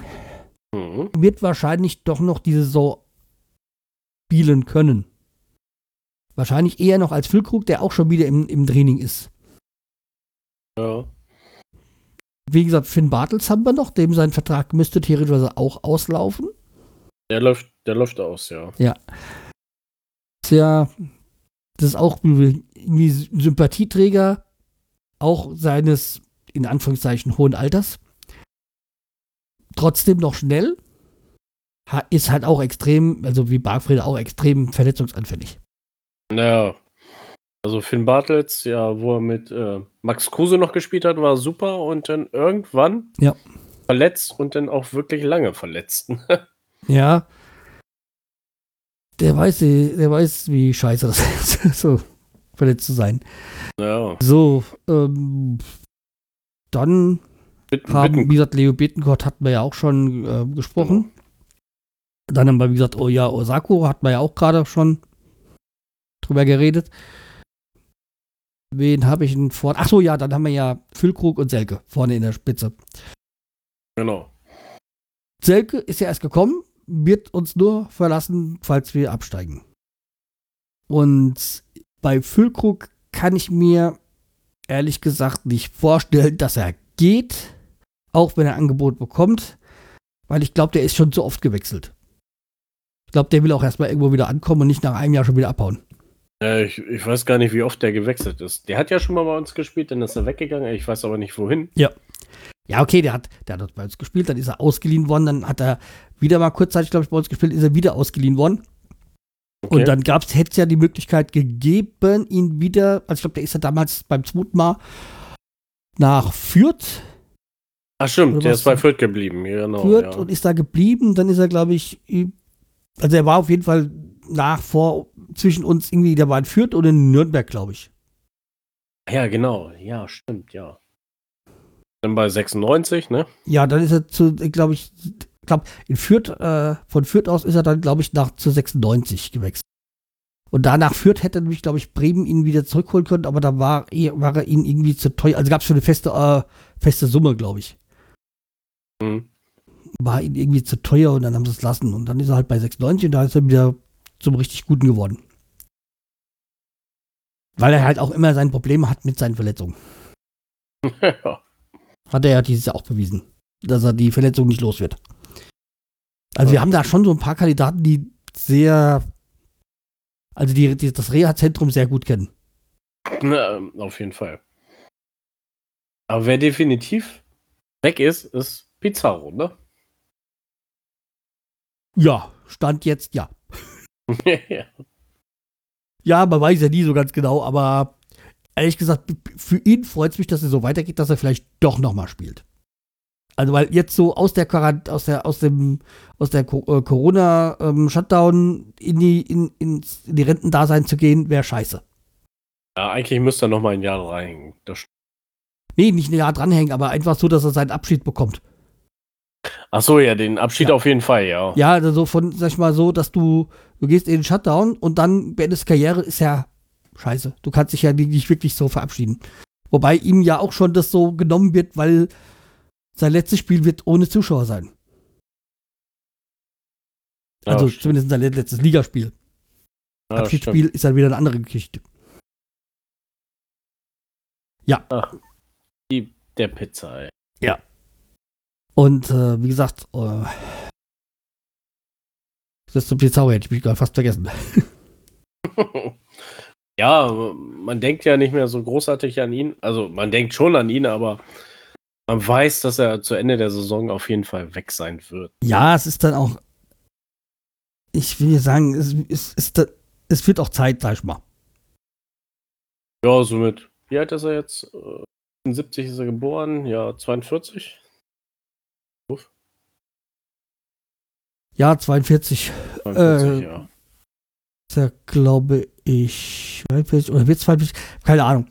Mhm. wird wahrscheinlich doch noch diese Saison spielen können. Wahrscheinlich eher noch als Füllkrug, der auch schon wieder im, im Training ist. Ja. Wie gesagt, Finn Bartels haben wir noch, dem sein Vertrag müsste theoretisch auch auslaufen. Der läuft, der läuft aus, ja. Ja, das ist auch irgendwie Sympathieträger, auch seines, in Anführungszeichen, hohen Alters. Trotzdem noch schnell. Ist halt auch extrem, also wie Bargfried auch extrem verletzungsanfällig. Naja. Also Finn Bartels, ja, wo er mit äh, Max Kruse noch gespielt hat, war super und dann irgendwann Ja. verletzt und dann auch wirklich lange verletzt. Ja. Der weiß, der weiß, wie scheiße das ist, so verletzt zu sein. ja. So, ähm, dann Bitten, haben, bitten. wie gesagt, Leo Bittencourt hatten wir ja auch schon äh, gesprochen. Dann haben wir, wie gesagt, Oya Osako hatten wir ja auch gerade schon drüber geredet. Wen habe ich denn vor? Ach so, ja, dann haben wir ja Füllkrug und Selke vorne in der Spitze. Genau. Selke ist ja erst gekommen, wird uns nur verlassen, falls wir absteigen. Und bei Füllkrug kann ich mir ehrlich gesagt nicht vorstellen, dass er geht, auch wenn er Angebot bekommt, weil ich glaube, der ist schon zu oft gewechselt. Ich glaube, der will auch erstmal irgendwo wieder ankommen und nicht nach einem Jahr schon wieder abhauen. Äh, ich, ich weiß gar nicht, wie oft der gewechselt ist. Der hat ja schon mal bei uns gespielt, dann ist er weggegangen. Ich weiß aber nicht, wohin. Ja, okay, der hat, der hat bei uns gespielt, dann ist er ausgeliehen worden, dann hat er wieder mal kurzzeitig, glaube ich, bei uns gespielt, ist er wieder ausgeliehen worden. Okay. Und dann gab's, hätte es ja die Möglichkeit gegeben, ihn wieder, also ich glaube, der ist ja damals beim zweiten Mal nach Fürth, Ach, stimmt, Oder der ist bei Fürth geblieben. Ja, Genau. Fürth ja. und ist da geblieben. Dann ist er, glaube ich, also er war auf jeden Fall nach, vor, zwischen uns irgendwie, der war in Fürth und in Nürnberg, glaube ich. ja, genau. Ja, stimmt, ja. Dann bei 96, ne? Ja, dann ist er zu, glaube ich, glaube in Fürth, äh, von Fürth aus ist er dann, glaube ich, nach zu 96 gewechselt. Und danach Fürth hätte nämlich, glaube ich, Bremen ihn wieder zurückholen können, aber da war, war er ihnen irgendwie zu teuer. Also gab es für eine feste, äh, feste Summe, glaube ich. Mhm. War ihnen irgendwie zu teuer und dann haben sie es lassen. Und dann ist er halt bei 96 und da ist er wieder zum richtig Guten geworden. Weil er halt auch immer sein Problem hat mit seinen Verletzungen. ja. Hat er ja dieses Jahr auch bewiesen, dass er die Verletzung nicht los wird. Also wir Ja. haben da schon so ein paar Kandidaten, die sehr, also die, die das Reha-Zentrum sehr gut kennen. Na, auf jeden Fall. Aber wer definitiv weg ist, ist Pizarro, ne? Ja, Stand jetzt ja. Ja, man weiß ja nie so ganz genau, aber ehrlich gesagt, für ihn freut es mich, dass es so weitergeht, dass er vielleicht doch nochmal spielt. Also weil jetzt so aus der Quarant aus der aus dem aus der äh, Corona ähm, Shutdown in die in, in die Rentendasein zu gehen, wäre scheiße. ja, eigentlich müsste er noch mal ein Jahr rein. Das Nee, nicht ein Jahr dranhängen, aber einfach so, dass er seinen Abschied bekommt. Ach so, ja, den Abschied Ja. auf jeden Fall, ja. Ja, also so von, sag ich mal so, dass du, du gehst in den Shutdown und dann beendest Karriere, ist ja scheiße. Du kannst dich ja nicht wirklich so verabschieden. Wobei ihm ja auch schon das so genommen wird, weil sein letztes Spiel wird ohne Zuschauer sein. Ja, Also stimmt. zumindest sein letztes Ligaspiel. Ja, Abschiedsspiel ist dann wieder eine andere Geschichte. stimmt. Die, der Pizza, ey. Und äh, wie gesagt, äh, das zum Pizarro hätte ich mich gerade fast vergessen. ja, man denkt ja nicht mehr so großartig an ihn. Also man denkt schon an ihn, aber man weiß, dass er zu Ende der Saison auf jeden Fall weg sein wird. Ja, es ist dann auch, ich will sagen, es, es, es, es wird auch Zeit, sag ich mal. Ja, somit. Wie alt ist er jetzt? Äh, 70 ist er geboren, ja, 42. Ja, 42 42 Äh, ja. ist er, glaube ich, 42 oder wird 42, keine Ahnung.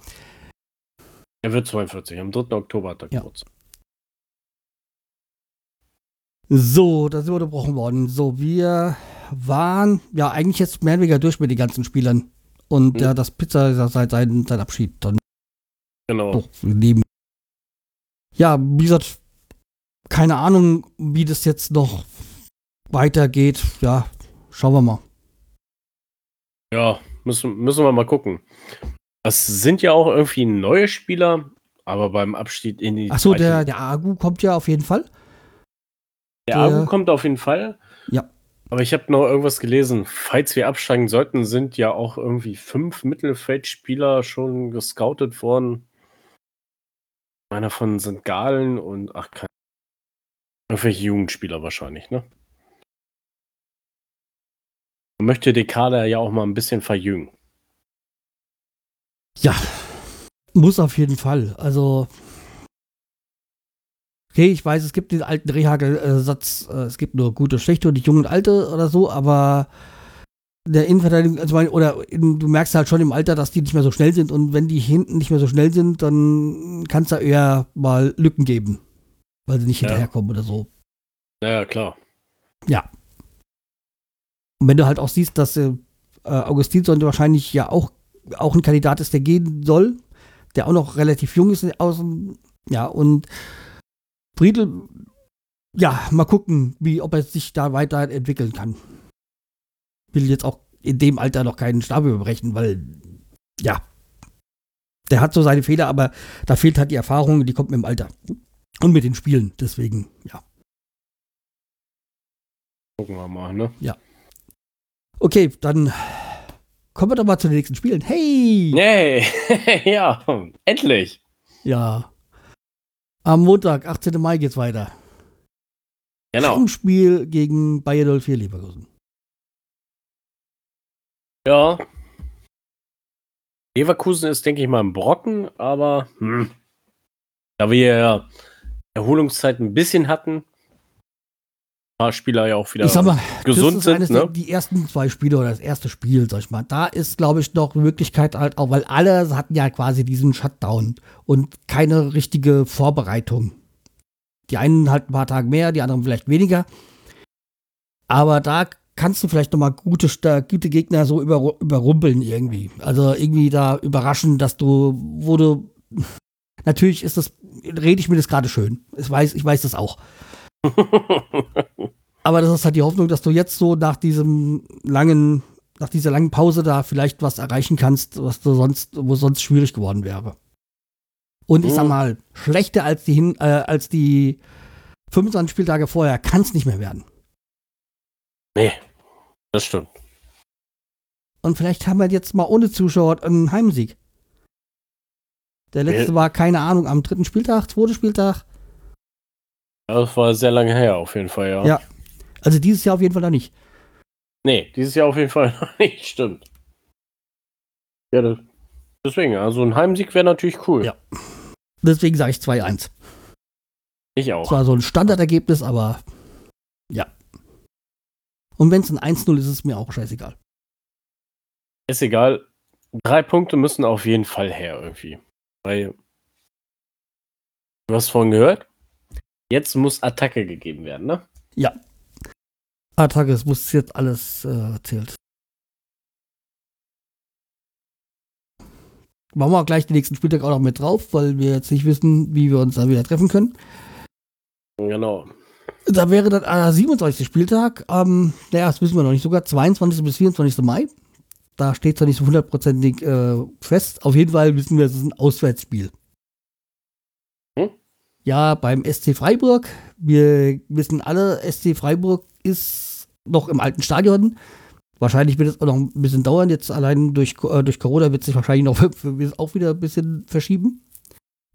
Er wird 42. Am 3. Oktober hat er Ja. Geburtstag. So, da sind wir unterbrochen worden. So, wir waren ja eigentlich jetzt mehr oder weniger durch mit den ganzen Spielern. Und Mhm. ja, das Pizza ist seit seinem sein Abschied dann Genau. doch neben. Ja, wie gesagt, keine Ahnung, wie das jetzt noch weitergeht. Ja, schauen wir mal. Ja, müssen, müssen wir mal gucken. Das sind ja auch irgendwie neue Spieler, aber beim Abstieg in die. Achso, der, der Agu kommt ja auf jeden Fall. der der- Agu kommt auf jeden Fall. Ja. Aber ich habe noch irgendwas gelesen. Falls wir absteigen sollten, sind ja auch irgendwie fünf Mittelfeldspieler schon gescoutet worden. Einer von St. Gallen und ach, kein. Irgendwelche Jugendspieler wahrscheinlich, ne? Man möchte den Kader ja auch mal ein bisschen verjüngen. Ja, muss auf jeden Fall. Also Okay, ich weiß, es gibt den alten Rehagel-Satz, äh, es gibt nur gute, schlechte und die jungen und alte oder so, aber der Innenverteidigung, also mein, oder in, du merkst halt schon im Alter, dass die nicht mehr so schnell sind und wenn die hinten nicht mehr so schnell sind, dann kann es da eher mal Lücken geben, weil sie nicht Ja. hinterherkommen oder so. Naja, klar. Ja. Und wenn du halt auch siehst, dass äh, Augustinsson wahrscheinlich ja auch, auch ein Kandidat ist, der gehen soll, der auch noch relativ jung ist aus dem, ja, und Friedel, ja, mal gucken, wie, ob er sich da weiterentwickeln kann. Will jetzt auch in dem Alter noch keinen Stab überbrechen, weil, ja, der hat so seine Fehler, aber da fehlt halt die Erfahrung, die kommt mit dem Alter. Und mit den Spielen, deswegen, ja. Gucken wir mal, ne? Okay, dann kommen wir doch mal zu den nächsten Spielen. Hey! Yay! ja, endlich. Ja. Am Montag, 18. Mai geht's weiter. Genau. Heimspiel gegen Bayer 04 Leverkusen. Ja. Leverkusen ist, denke ich mal, ein Brocken, aber hm, da wir ja Erholungszeit ein bisschen hatten, paar Spieler ja auch wieder ich sag mal, gesund das ist sind, eines ne? der, die ersten zwei Spiele oder das erste Spiel, sag ich mal. Da ist, glaube ich, noch eine Möglichkeit halt auch, weil alle hatten ja quasi diesen Shutdown und keine richtige Vorbereitung. Die einen halt ein paar Tage mehr, die anderen vielleicht weniger. Aber da kannst du vielleicht noch mal gute, gute Gegner so über, überrumpeln irgendwie. Also irgendwie da überraschen, dass du, wo du, natürlich ist das, rede ich mir das gerade schön. Ich weiß, ich weiß das auch. Aber das ist halt die Hoffnung, dass du jetzt so nach diesem langen, nach dieser langen Pause da vielleicht was erreichen kannst, was du sonst, wo sonst schwierig geworden wäre. Und ich sag Mhm. mal, schlechter als die hin, äh, als die 25 Spieltage vorher kann es nicht mehr werden. nee, das stimmt. Und vielleicht haben wir jetzt mal ohne Zuschauer einen Heimsieg. Der letzte war, keine Ahnung, am dritten Spieltag, zweiten Spieltag. Das war sehr lange her, auf jeden Fall, ja. Ja. Also dieses Jahr auf jeden Fall noch nicht. Nee, dieses Jahr auf jeden Fall noch nicht, stimmt. Ja, das, deswegen, also ein Heimsieg wäre natürlich cool. Ja. Deswegen sage ich 2-1. Ich auch. Zwar so ein Standardergebnis, aber ja. Und wenn es ein 1-0 ist, ist es mir auch scheißegal. Ist egal. Drei Punkte müssen auf jeden Fall her irgendwie. Weil du hast vorhin gehört, jetzt muss Attacke gegeben werden, ne? Attacke, es muss jetzt alles äh, zählt. Machen wir gleich den nächsten Spieltag auch noch mit drauf, weil wir jetzt nicht wissen, wie wir uns da wieder treffen können. Genau. Da wäre dann der 27. Spieltag, ähm, naja, das wissen wir noch nicht, sogar 22. bis 24. Mai. Da steht zwar nicht so hundertprozentig äh, fest. Auf jeden Fall wissen wir, es ist ein Auswärtsspiel. Ja, beim SC Freiburg. Wir wissen alle, SC Freiburg ist noch im alten Stadion. Wahrscheinlich wird es auch noch ein bisschen dauern. Jetzt allein durch, äh, durch Corona wird sich wahrscheinlich noch auch wieder ein bisschen verschieben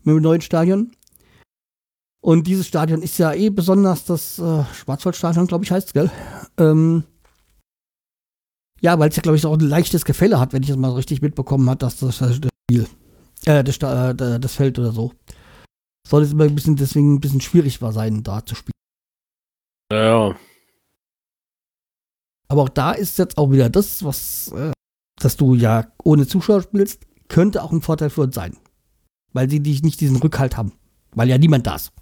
mit dem neuen Stadion. Und dieses Stadion ist ja eh besonders das äh, Schwarzwaldstadion, glaube ich, heißt es, gell? Ähm, ja, weil es ja, glaube ich, auch ein leichtes Gefälle hat, wenn ich das mal richtig mitbekommen habe, dass das, das Spiel, äh, das, äh, das Feld oder so. Soll es immer ein bisschen, deswegen ein bisschen schwierig war sein, da zu spielen. Naja, Aber auch da ist jetzt auch wieder das, was, äh, dass du ja ohne Zuschauer spielst, könnte auch ein Vorteil für uns sein. Weil sie dich nicht diesen Rückhalt haben. Weil ja niemand da ist.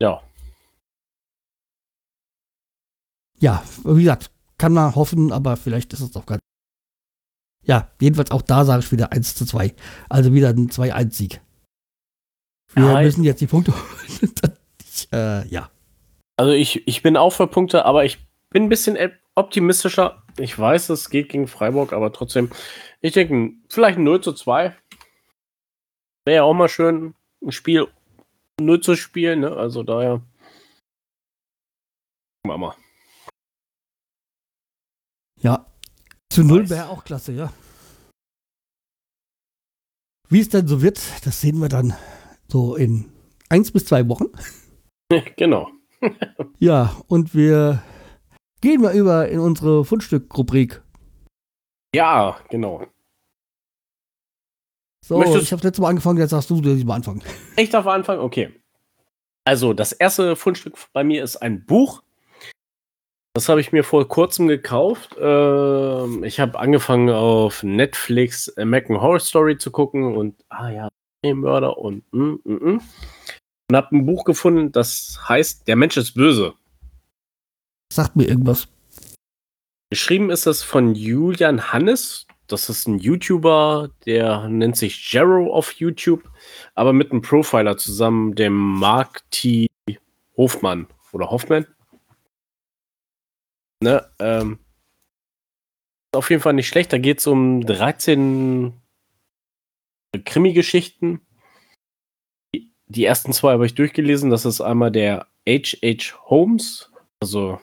ja. Ja, wie gesagt, kann man hoffen, aber vielleicht ist es auch gar Ja, jedenfalls auch da sage ich wieder 1 zu 2. Also wieder ein 2-1-Sieg. Wir Ja, müssen jetzt die Punkte holen. ich, äh, ja. Also ich, ich bin auch für Punkte, aber ich bin ein bisschen optimistischer. Ich weiß, es geht gegen Freiburg, aber trotzdem, ich denke, vielleicht ein 0 zu 2. Wäre ja auch mal schön, ein Spiel 0 zu spielen, ne? Also daher. Gucken wir mal. Ja. Zu 0 Weiß. wäre auch klasse, ja. Wie es dann so wird, das sehen wir dann so in eins bis zwei Wochen. genau. Ja, und wir gehen mal über in unsere Fundstück-Rubrik. Ja, genau. So, Möchtest- ich habe letztes Mal angefangen, jetzt sagst du, dass ich mal anfangen. Ich darf anfangen? Okay. Also, das erste Fundstück bei mir ist ein Buch. Das habe ich mir vor kurzem gekauft. Ähm, ich habe angefangen auf Netflix American Horror Story zu gucken und, ah ja, Mörder und, mm, mm, mm. und habe ein Buch gefunden, das heißt Der Mensch ist böse. Sagt mir irgendwas. Geschrieben ist das von Julian Hannes. Das ist ein YouTuber, der nennt sich Jero auf YouTube, aber mit einem Profiler zusammen, dem Mark T. Hofmann oder Hoffmann. Ne, ähm, auf jeden Fall nicht schlecht. Da geht es um 13 Krimi-Geschichten. Die, ersten zwei habe ich durchgelesen. Das ist einmal der H.H. Holmes, also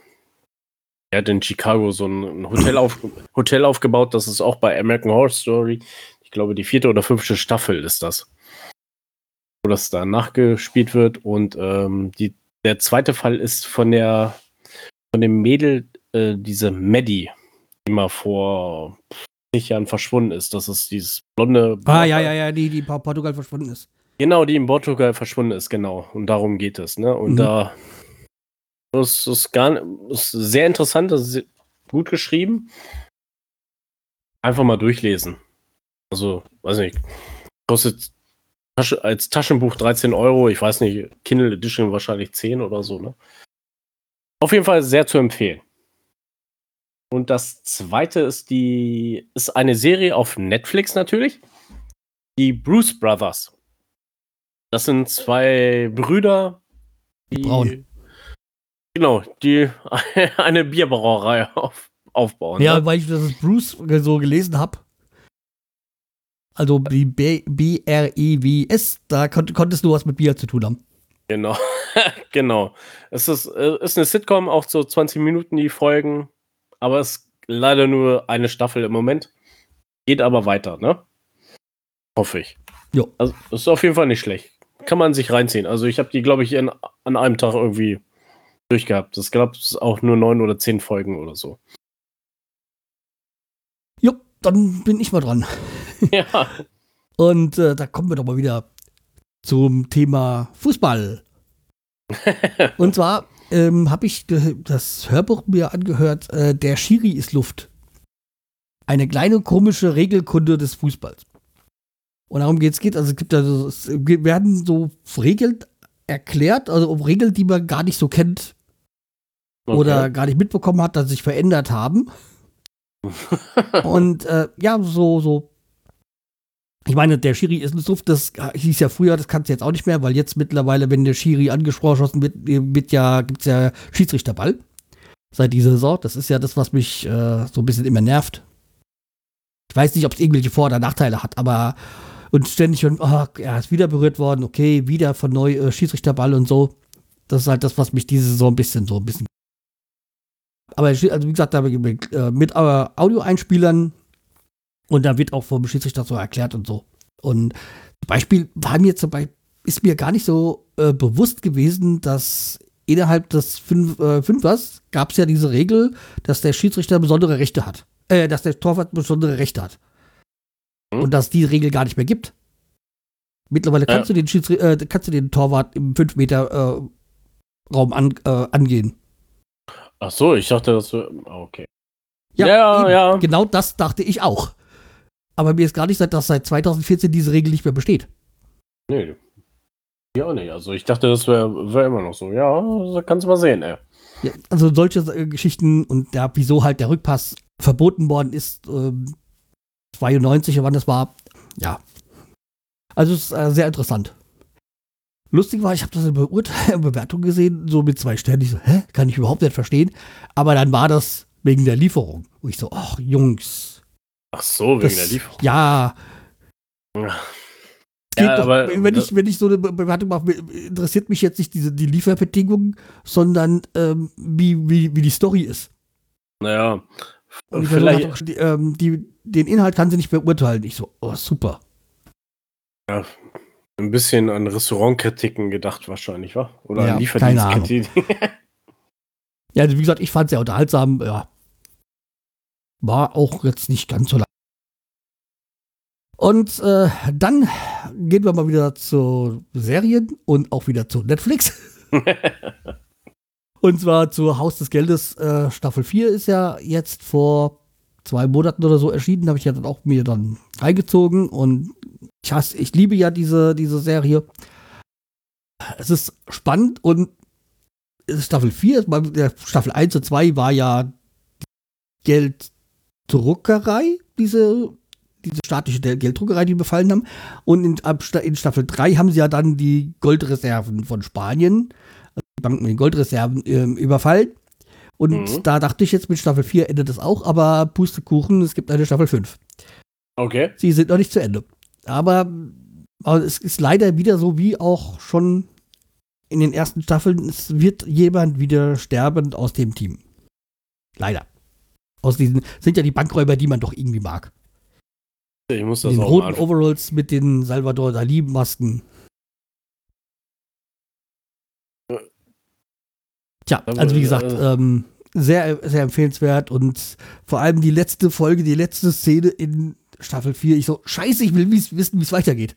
er hat in Chicago so ein Hotel, auf, Hotel aufgebaut. Das ist auch bei American Horror Story. Ich glaube, die vierte oder fünfte Staffel ist das. Wo das da nachgespielt wird. Und ähm, die, der zweite Fall ist von der von dem Mädel, äh, diese Maddie, die mal vor Jahren verschwunden ist. Das ist dieses blonde. Ah, ja, ja, ja, die, die in Portugal verschwunden ist. Genau, die in Portugal verschwunden ist, genau. Und darum geht es, ne? Und mhm. da das ist, gar, ist sehr interessant, das ist gut geschrieben. Einfach mal durchlesen. Also, weiß nicht, kostet als Taschenbuch 13 Euro, ich weiß nicht, Kindle Edition wahrscheinlich 10 oder so, ne? Auf jeden Fall sehr zu empfehlen. Und das zweite ist die, ist eine Serie auf Netflix natürlich. Die Bruce Brothers. Das sind zwei Brüder, die, braun. Genau, die eine Bierbrauerei auf, aufbauen. Ja, ne? weil ich das Bruce so gelesen habe. Also die B-R-E-W-S, da kon konntest du was mit Bier zu tun haben. Genau, genau. Es ist, äh, ist eine Sitcom, auch so 20 Minuten die Folgen, aber es ist leider nur eine Staffel im Moment. Geht aber weiter, ne? Hoffe ich. Jo. Also, ist auf jeden Fall nicht schlecht. Kann man sich reinziehen. Also, ich habe die, glaube ich, in, an einem Tag irgendwie durchgehabt. Das gab es auch nur neun oder zehn Folgen oder so. Jo, dann bin ich mal dran. Ja. Und äh, da kommen wir doch mal wieder zum Thema Fußball. Und zwar ähm, habe ich das Hörbuch mir angehört, äh, Der Schiri ist Luft. Eine kleine komische Regelkunde des Fußballs. Und darum geht's geht. Also es gibt also, es werden so Regeln erklärt, also um Regeln, die man gar nicht so kennt okay. oder gar nicht mitbekommen hat, dass sie sich verändert haben. und äh, ja, so, so. Ich meine, der Schiri ist ein Suft, das hieß ja früher, das kannst du jetzt auch nicht mehr, weil jetzt mittlerweile, wenn der Schiri angesprochen wird, wird ja, gibt's ja Schiedsrichterball. Seit dieser Saison. Das ist ja das, was mich äh, so ein bisschen immer nervt. Ich weiß nicht, ob es irgendwelche Vor- oder Nachteile hat, aber und ständig, und, oh, er ist wieder berührt worden, okay, wieder von neu äh, Schiedsrichterball und so. Das ist halt das, was mich diese Saison ein bisschen so ein bisschen. Aber also wie gesagt, da mit, äh, mit äh, Audioeinspielern und da wird auch vom Schiedsrichter so erklärt und so. Und zum Beispiel war mir zum Beispiel, ist mir gar nicht so äh, bewusst gewesen, dass innerhalb des Fünf, äh, Fünfers gab es ja diese Regel, dass der Schiedsrichter besondere Rechte hat. Äh, dass der Torwart besondere Rechte hat. Und dass die Regel gar nicht mehr gibt. Mittlerweile kannst, ja. du, den Schiedsri äh, kannst du den Torwart im 5 Meter äh, Raum an, äh, angehen. Ach so, ich dachte, das wäre. Ah, okay. Ja, ja, ja, Genau das dachte ich auch. Aber mir ist gar nicht seit, dass seit 2014 diese Regel nicht mehr besteht. Nee. Ja, nee. Also ich dachte, das wäre wär immer noch so. Ja, das kannst du mal sehen, ey. Ja, also solche äh, Geschichten und ja, wieso halt der Rückpass verboten worden ist, ähm, 92, wann das war. Ja. Also es ist äh, sehr interessant. Lustig war, ich habe das in der Bewertung gesehen, so mit zwei Sternen. Ich so, hä? Kann ich überhaupt nicht verstehen. Aber dann war das wegen der Lieferung. Wo ich so, ach, Jungs. Ach so, wegen das, der Lieferung. Ja. ja. Ja, doch, aber, wenn, ich, wenn ich so eine Bewertung mache, interessiert mich jetzt nicht diese, die Lieferbedingungen, sondern ähm, wie, wie, wie die Story ist. Naja, und vielleicht. Auch, die, ähm, die, den Inhalt kann sie nicht beurteilen. Ich so, oh, super. Ja, ein bisschen an Restaurantkritiken gedacht, wahrscheinlich, wa? Oder ja, an Lieferdienstkritiken. ja, also wie gesagt, ich fand es sehr unterhaltsam. Ja. War auch jetzt nicht ganz so lang. Und äh, dann gehen wir mal wieder zu Serien und auch wieder zu Netflix. Und zwar zu Haus des Geldes, äh, Staffel 4 ist ja jetzt vor zwei Monaten oder so erschienen, habe ich ja dann auch mir dann reingezogen und ich hasse, ich liebe ja diese, diese Serie. Es ist spannend und Staffel 4, Staffel 1 und 2 war ja Gelddruckerei, diese, diese staatliche Gelddruckerei, die befallen haben. Und in, in Staffel 3 haben sie ja dann die Goldreserven von Spanien Banken mit Goldreserven äh, überfallen. Und mhm. da dachte ich jetzt mit Staffel 4 endet es auch, aber Pustekuchen, es gibt eine Staffel 5. Okay. Sie sind noch nicht zu Ende. Aber, aber es ist leider wieder so wie auch schon in den ersten Staffeln, es wird jemand wieder sterben aus dem Team. Leider. Aus diesen sind ja die Bankräuber, die man doch irgendwie mag. Ich muss das den auch roten mal. Overalls mit den Salvador Dali-Masken. Tja, also wie gesagt, ähm, sehr, sehr empfehlenswert und vor allem die letzte Folge, die letzte Szene in Staffel 4. Ich so, scheiße, ich will wissen, wie es weitergeht.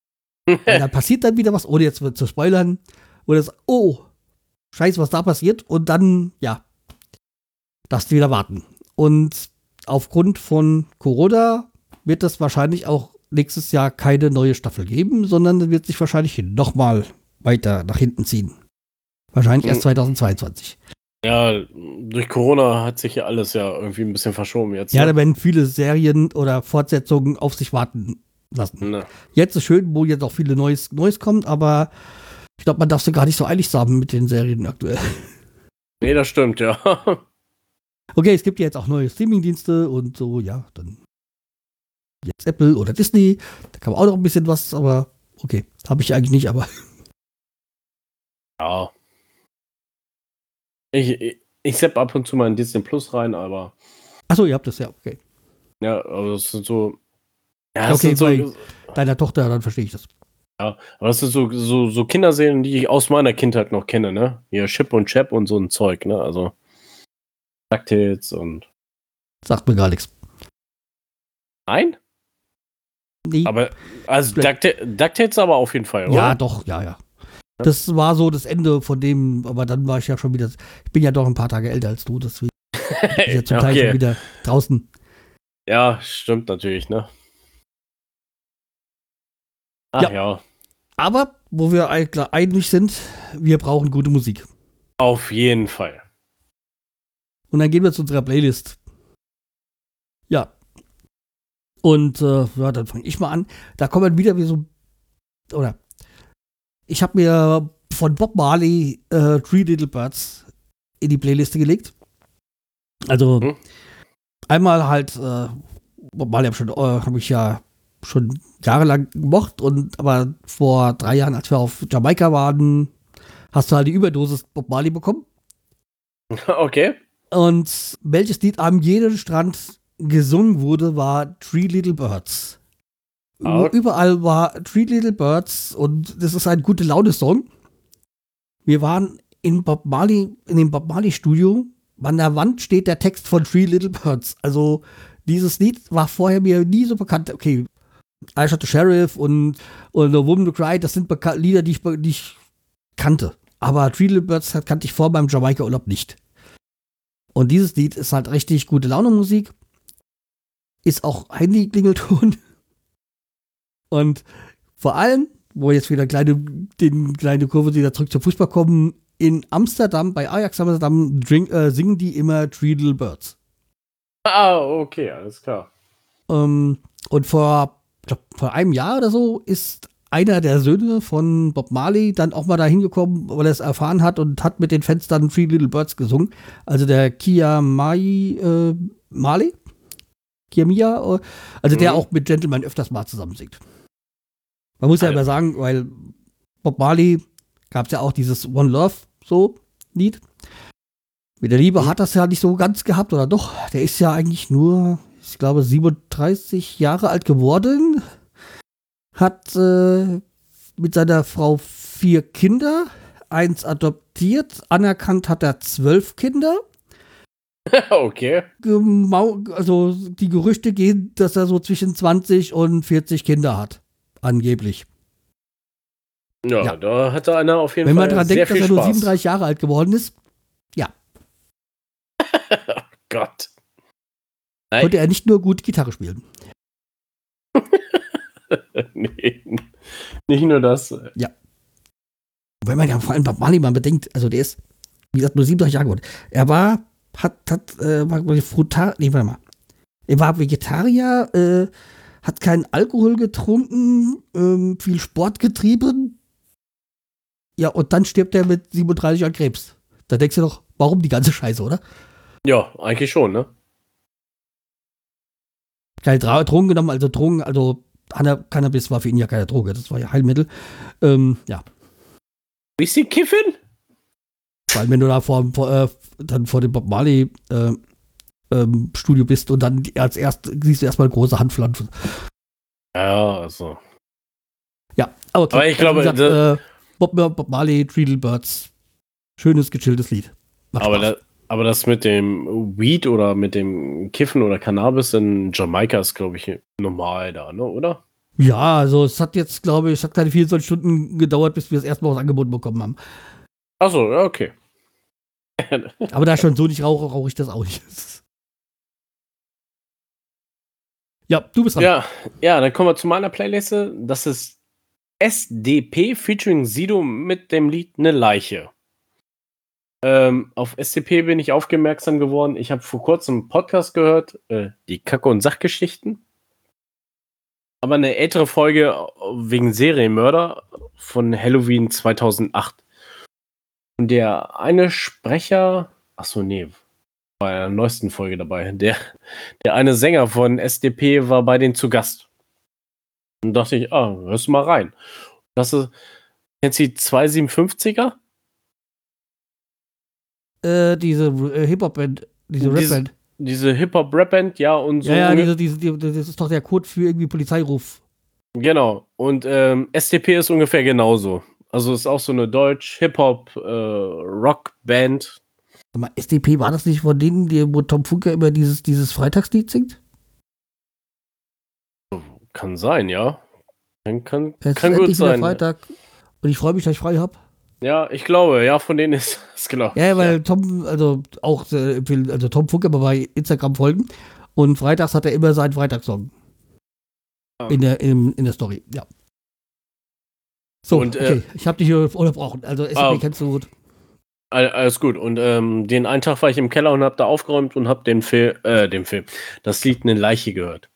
Und da passiert dann wieder was, ohne jetzt zu spoilern. Oder das, oh, scheiße, was da passiert. Und dann, ja, darfst du wieder warten. Und aufgrund von Corona wird es wahrscheinlich auch nächstes Jahr keine neue Staffel geben, sondern wird sich wahrscheinlich nochmal weiter nach hinten ziehen. Wahrscheinlich erst 2022. Hm. Ja, durch Corona hat sich ja alles ja irgendwie ein bisschen verschoben jetzt. Ja, ne? da werden viele Serien oder Fortsetzungen auf sich warten lassen. Ne. Jetzt ist schön, wo jetzt auch viele Neues, Neues kommt, aber ich glaube, man darf sie gar nicht so eilig haben mit den Serien aktuell. Nee, das stimmt, ja. Okay, es gibt ja jetzt auch neue Streamingdienste und so, ja, dann jetzt Apple oder Disney. Da kann man auch noch ein bisschen was, aber okay, habe ich eigentlich nicht, aber. Ja. Ich, ich, ich sepp ab und zu mal in Disney Plus rein, aber. Achso, ihr habt das ja, okay. Ja, aber das sind so. Ja, das okay, sind so, deiner Tochter, dann verstehe ich das. Ja, aber das sind so, so, so Kinderserien, die ich aus meiner Kindheit noch kenne, ne? Hier Chip und Chap und so ein Zeug, ne? Also. DuckTales und. Sagt mir gar nichts. Nein? Nee. Aber, also DuckTales, aber auf jeden Fall, oder? Ja, doch, ja, ja. Das war so das Ende von dem, aber dann war ich ja schon wieder, ich bin ja doch ein paar Tage älter als du, deswegen bin ich ja zum Teil Okay. schon wieder draußen. Ja, stimmt natürlich, ne? Ach Ja. ja. Aber, wo wir eigentlich einig sind, wir brauchen gute Musik. Auf jeden Fall. Und dann gehen wir zu unserer Playlist. Ja. Und äh, ja, dann fange ich mal an. Da kommen wieder wie so, oder ich habe mir von Bob Marley äh, Three Little Birds in die Playliste gelegt. Also Hm. einmal halt, äh, Bob Marley habe schon, äh, habe ich ja schon jahrelang gemocht und aber vor drei Jahren, als wir auf Jamaika waren, hast du halt die Überdosis Bob Marley bekommen. Okay. Und welches Lied am jedem Strand gesungen wurde, war Three Little Birds. Ah. Überall war Three Little Birds und das ist ein gute Laune-Song. Wir waren in Bob Marley, in dem Bob Marley Studio. An der Wand steht der Text von Three Little Birds. Also dieses Lied war vorher mir nie so bekannt. Okay, I Shot the Sheriff und, und The Woman to Cry, das sind Lieder, die ich, die ich kannte. Aber Three Little Birds kannte ich vor meinem Jamaika-Urlaub nicht. Und dieses Lied ist halt richtig gute Laune Musik. Ist auch Handy-Klingelton. Und vor allem, wo jetzt wieder kleine, den kleine Kurve wieder zurück zum Fußball kommen, in Amsterdam, bei Ajax Amsterdam, drink, äh, singen die immer Little Birds. Ah, okay, alles klar. Ähm, und vor, glaub, vor einem Jahr oder so ist einer der Söhne von Bob Marley dann auch mal da hingekommen, weil er es erfahren hat und hat mit den Fans dann Three Little Birds gesungen. Also der Kia Mai, äh, Marley? Kia Mia? äh, Also der Mhm. auch mit Gentleman öfters mal zusammen singt. Man muss ja Alter. immer sagen, weil Bob Marley gab es ja auch dieses One Love so Lied. Mit der Liebe hat das ja nicht so ganz gehabt, oder doch? Der ist ja eigentlich nur, ich glaube, 37 Jahre alt geworden. Hat äh, mit seiner Frau vier Kinder, eins adoptiert. Anerkannt hat er zwölf Kinder. okay. Also die Gerüchte gehen, dass er so zwischen 20 und 40 Kinder hat. Angeblich. Ja, Ja. da hatte einer auf jeden Wenn Fall man daran denkt, dass er nur Spaß. 37 Jahre alt geworden ist, Gott. Nein. konnte er nicht nur gut Gitarre spielen. nee, nicht nur das. Und wenn man ja vor allem Bob Marley mal bedenkt, also der ist, wie gesagt, nur 37 Jahre geworden. Er war, hat, hat, äh, war Frutar, nee, warte mal. Er war Vegetarier, äh, hat keinen Alkohol getrunken, ähm, viel Sport getrieben. Ja, und dann stirbt er mit 37 an Krebs. Da denkst du doch, warum die ganze Scheiße, oder? Ja, eigentlich schon, ne? Keine Drogen genommen, also Drogen, also Cannabis war für ihn ja keine Droge, das war ja Heilmittel. Ähm, ja, Bisschen kiffen? vor allem wenn du da vor, vor, äh, dann vor dem Bob Marley äh, ähm, Studio bist und dann als erst siehst du erstmal große Handpflanzen. Ja, also. Ja, aber, okay. Aber ich glaube, gesagt, äh, Bob, Bob Marley, Tweedledbirds, schönes, gechilltes Lied. Macht Aber, Spaß. Aber das mit dem Weed oder mit dem Kiffen oder Cannabis in Jamaika ist, glaube ich, normal da, ne? Oder? ja, also es hat jetzt, glaube ich, es hat keine 24 Stunden gedauert, bis wir das erste Mal was angeboten bekommen haben. Achso, ja, okay. Aber da ich schon so nicht rauche, rauche ich das auch nicht. Ja, du bist dran. Ja, ja, dann kommen wir zu meiner Playlist. Das ist SDP featuring Sido mit dem Lied Ne Leiche. Ähm, auf SDP bin ich aufmerksam geworden. Ich habe vor kurzem einen Podcast gehört, äh, die Kacke- und Sachgeschichten. Aber eine ältere Folge wegen Serienmörder von Halloween 2008. Und der eine Sprecher, ach so, nee, bei der neuesten Folge dabei. Der, der eine Sänger von SDP war bei denen zu Gast. Und dachte ich, ah, hörst du mal rein. Das ist, kennst du die 257er? Äh, diese äh, Hip-Hop-Band, diese Rap-Band. Diese Hip-Hop-Rap-Band, ja, und so. Ja, ja, diese, diese, die, das ist doch der Code für irgendwie Polizeiruf. Genau. Und ähm, SDP ist ungefähr genauso. Also ist auch so eine Deutsch-Hip-Hop-Rock-Band. Sag mal, SDP, war das nicht von denen, die, wo Tom Funke immer dieses, dieses Freitagslied singt? kann sein, ja. Kann, kann, kann gut sein. Freitag und ich freue mich, dass ich frei habe. Ja, ich glaube, ja, von denen ist es genau. Ja, weil Tom, also auch also Tom Funke aber bei Instagram folgen und freitags hat er immer seinen Freitagssong. Ah. In der, in, in der Story, ja. So, Und, äh, okay, ich habe dich hier unterbrochen. Also SDP Ah. kennst du gut. All- Alles gut. Und ähm, den einen Tag war ich im Keller und hab da aufgeräumt und hab den Film, äh, den Film, das Lied eine Leiche gehört.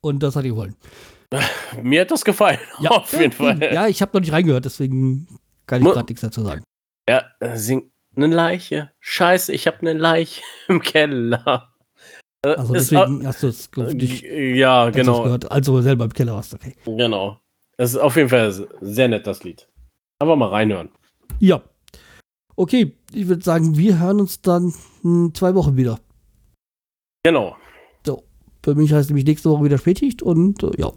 Und das hat dir gefallen. Mir hat das gefallen, auf ja, jeden Fall. Ja, ich habe noch nicht reingehört, deswegen kann ich gerade nichts dazu sagen. Ja, äh, sing eine Leiche. Scheiße, ich habe eine Leiche im Keller. Äh, Also ist deswegen hast du es nicht ja, genau, gehört, also selber im Keller warst. Okay. genau. Es ist auf jeden Fall sehr nett, das Lied. Aber mal reinhören. Ja. Okay, ich würde sagen, wir hören uns dann in zwei Wochen wieder. Genau. Für mich heißt nämlich nächste Woche wieder Spätschicht und äh, ja,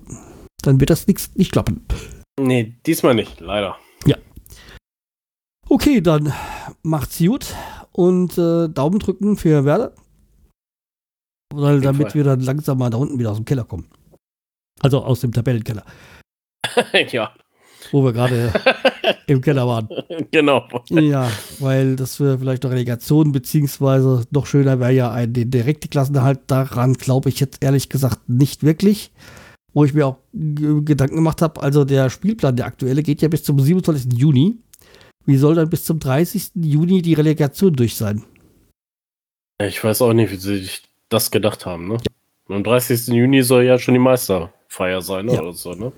dann wird das nix, nicht klappen. Nee, diesmal nicht, leider. Okay, dann macht's gut und äh, Daumen drücken für Werder. Weil, damit wir dann langsam mal da unten wieder aus dem Keller kommen. Also aus dem Tabellenkeller, ja, wo wir gerade im Keller waren. genau. Ja, weil das wäre vielleicht noch Relegation, beziehungsweise noch schöner wäre ja ein direkte Klassenerhalt. Daran glaube ich jetzt ehrlich gesagt nicht wirklich. Wo ich mir auch Gedanken gemacht habe, also der Spielplan, der aktuelle, geht ja bis zum 27. Juni. Wie soll dann bis zum 30. Juni die Relegation durch sein? Ich weiß auch nicht, wie sie sich das gedacht haben, ne? Am 30. Juni soll ja schon die Meisterfeier sein, ne? Ja. Oder so, ne?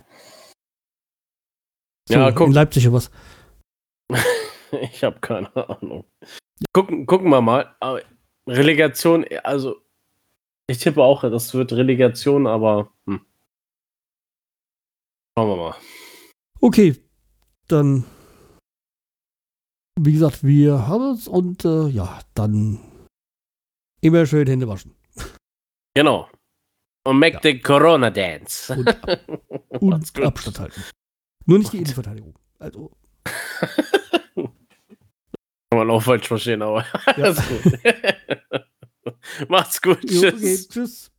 So, Ja, guck. In Leipzig oder was? Ich habe keine Ahnung. Gucken, gucken wir mal. Aber Relegation, also ich tippe auch, das wird Relegation, aber hm. schauen wir mal. Okay, dann, wie gesagt, wir haben es und äh, ja, dann immer schön Hände waschen. Genau. Und make the Corona Dance. Und, ab, und. Abstand halten. Nur nicht die Innenverteidigung. Also, Kann man auch falsch verstehen, aber ja. alles gut. Macht's gut. Jo, Tschüss. okay, tschüss.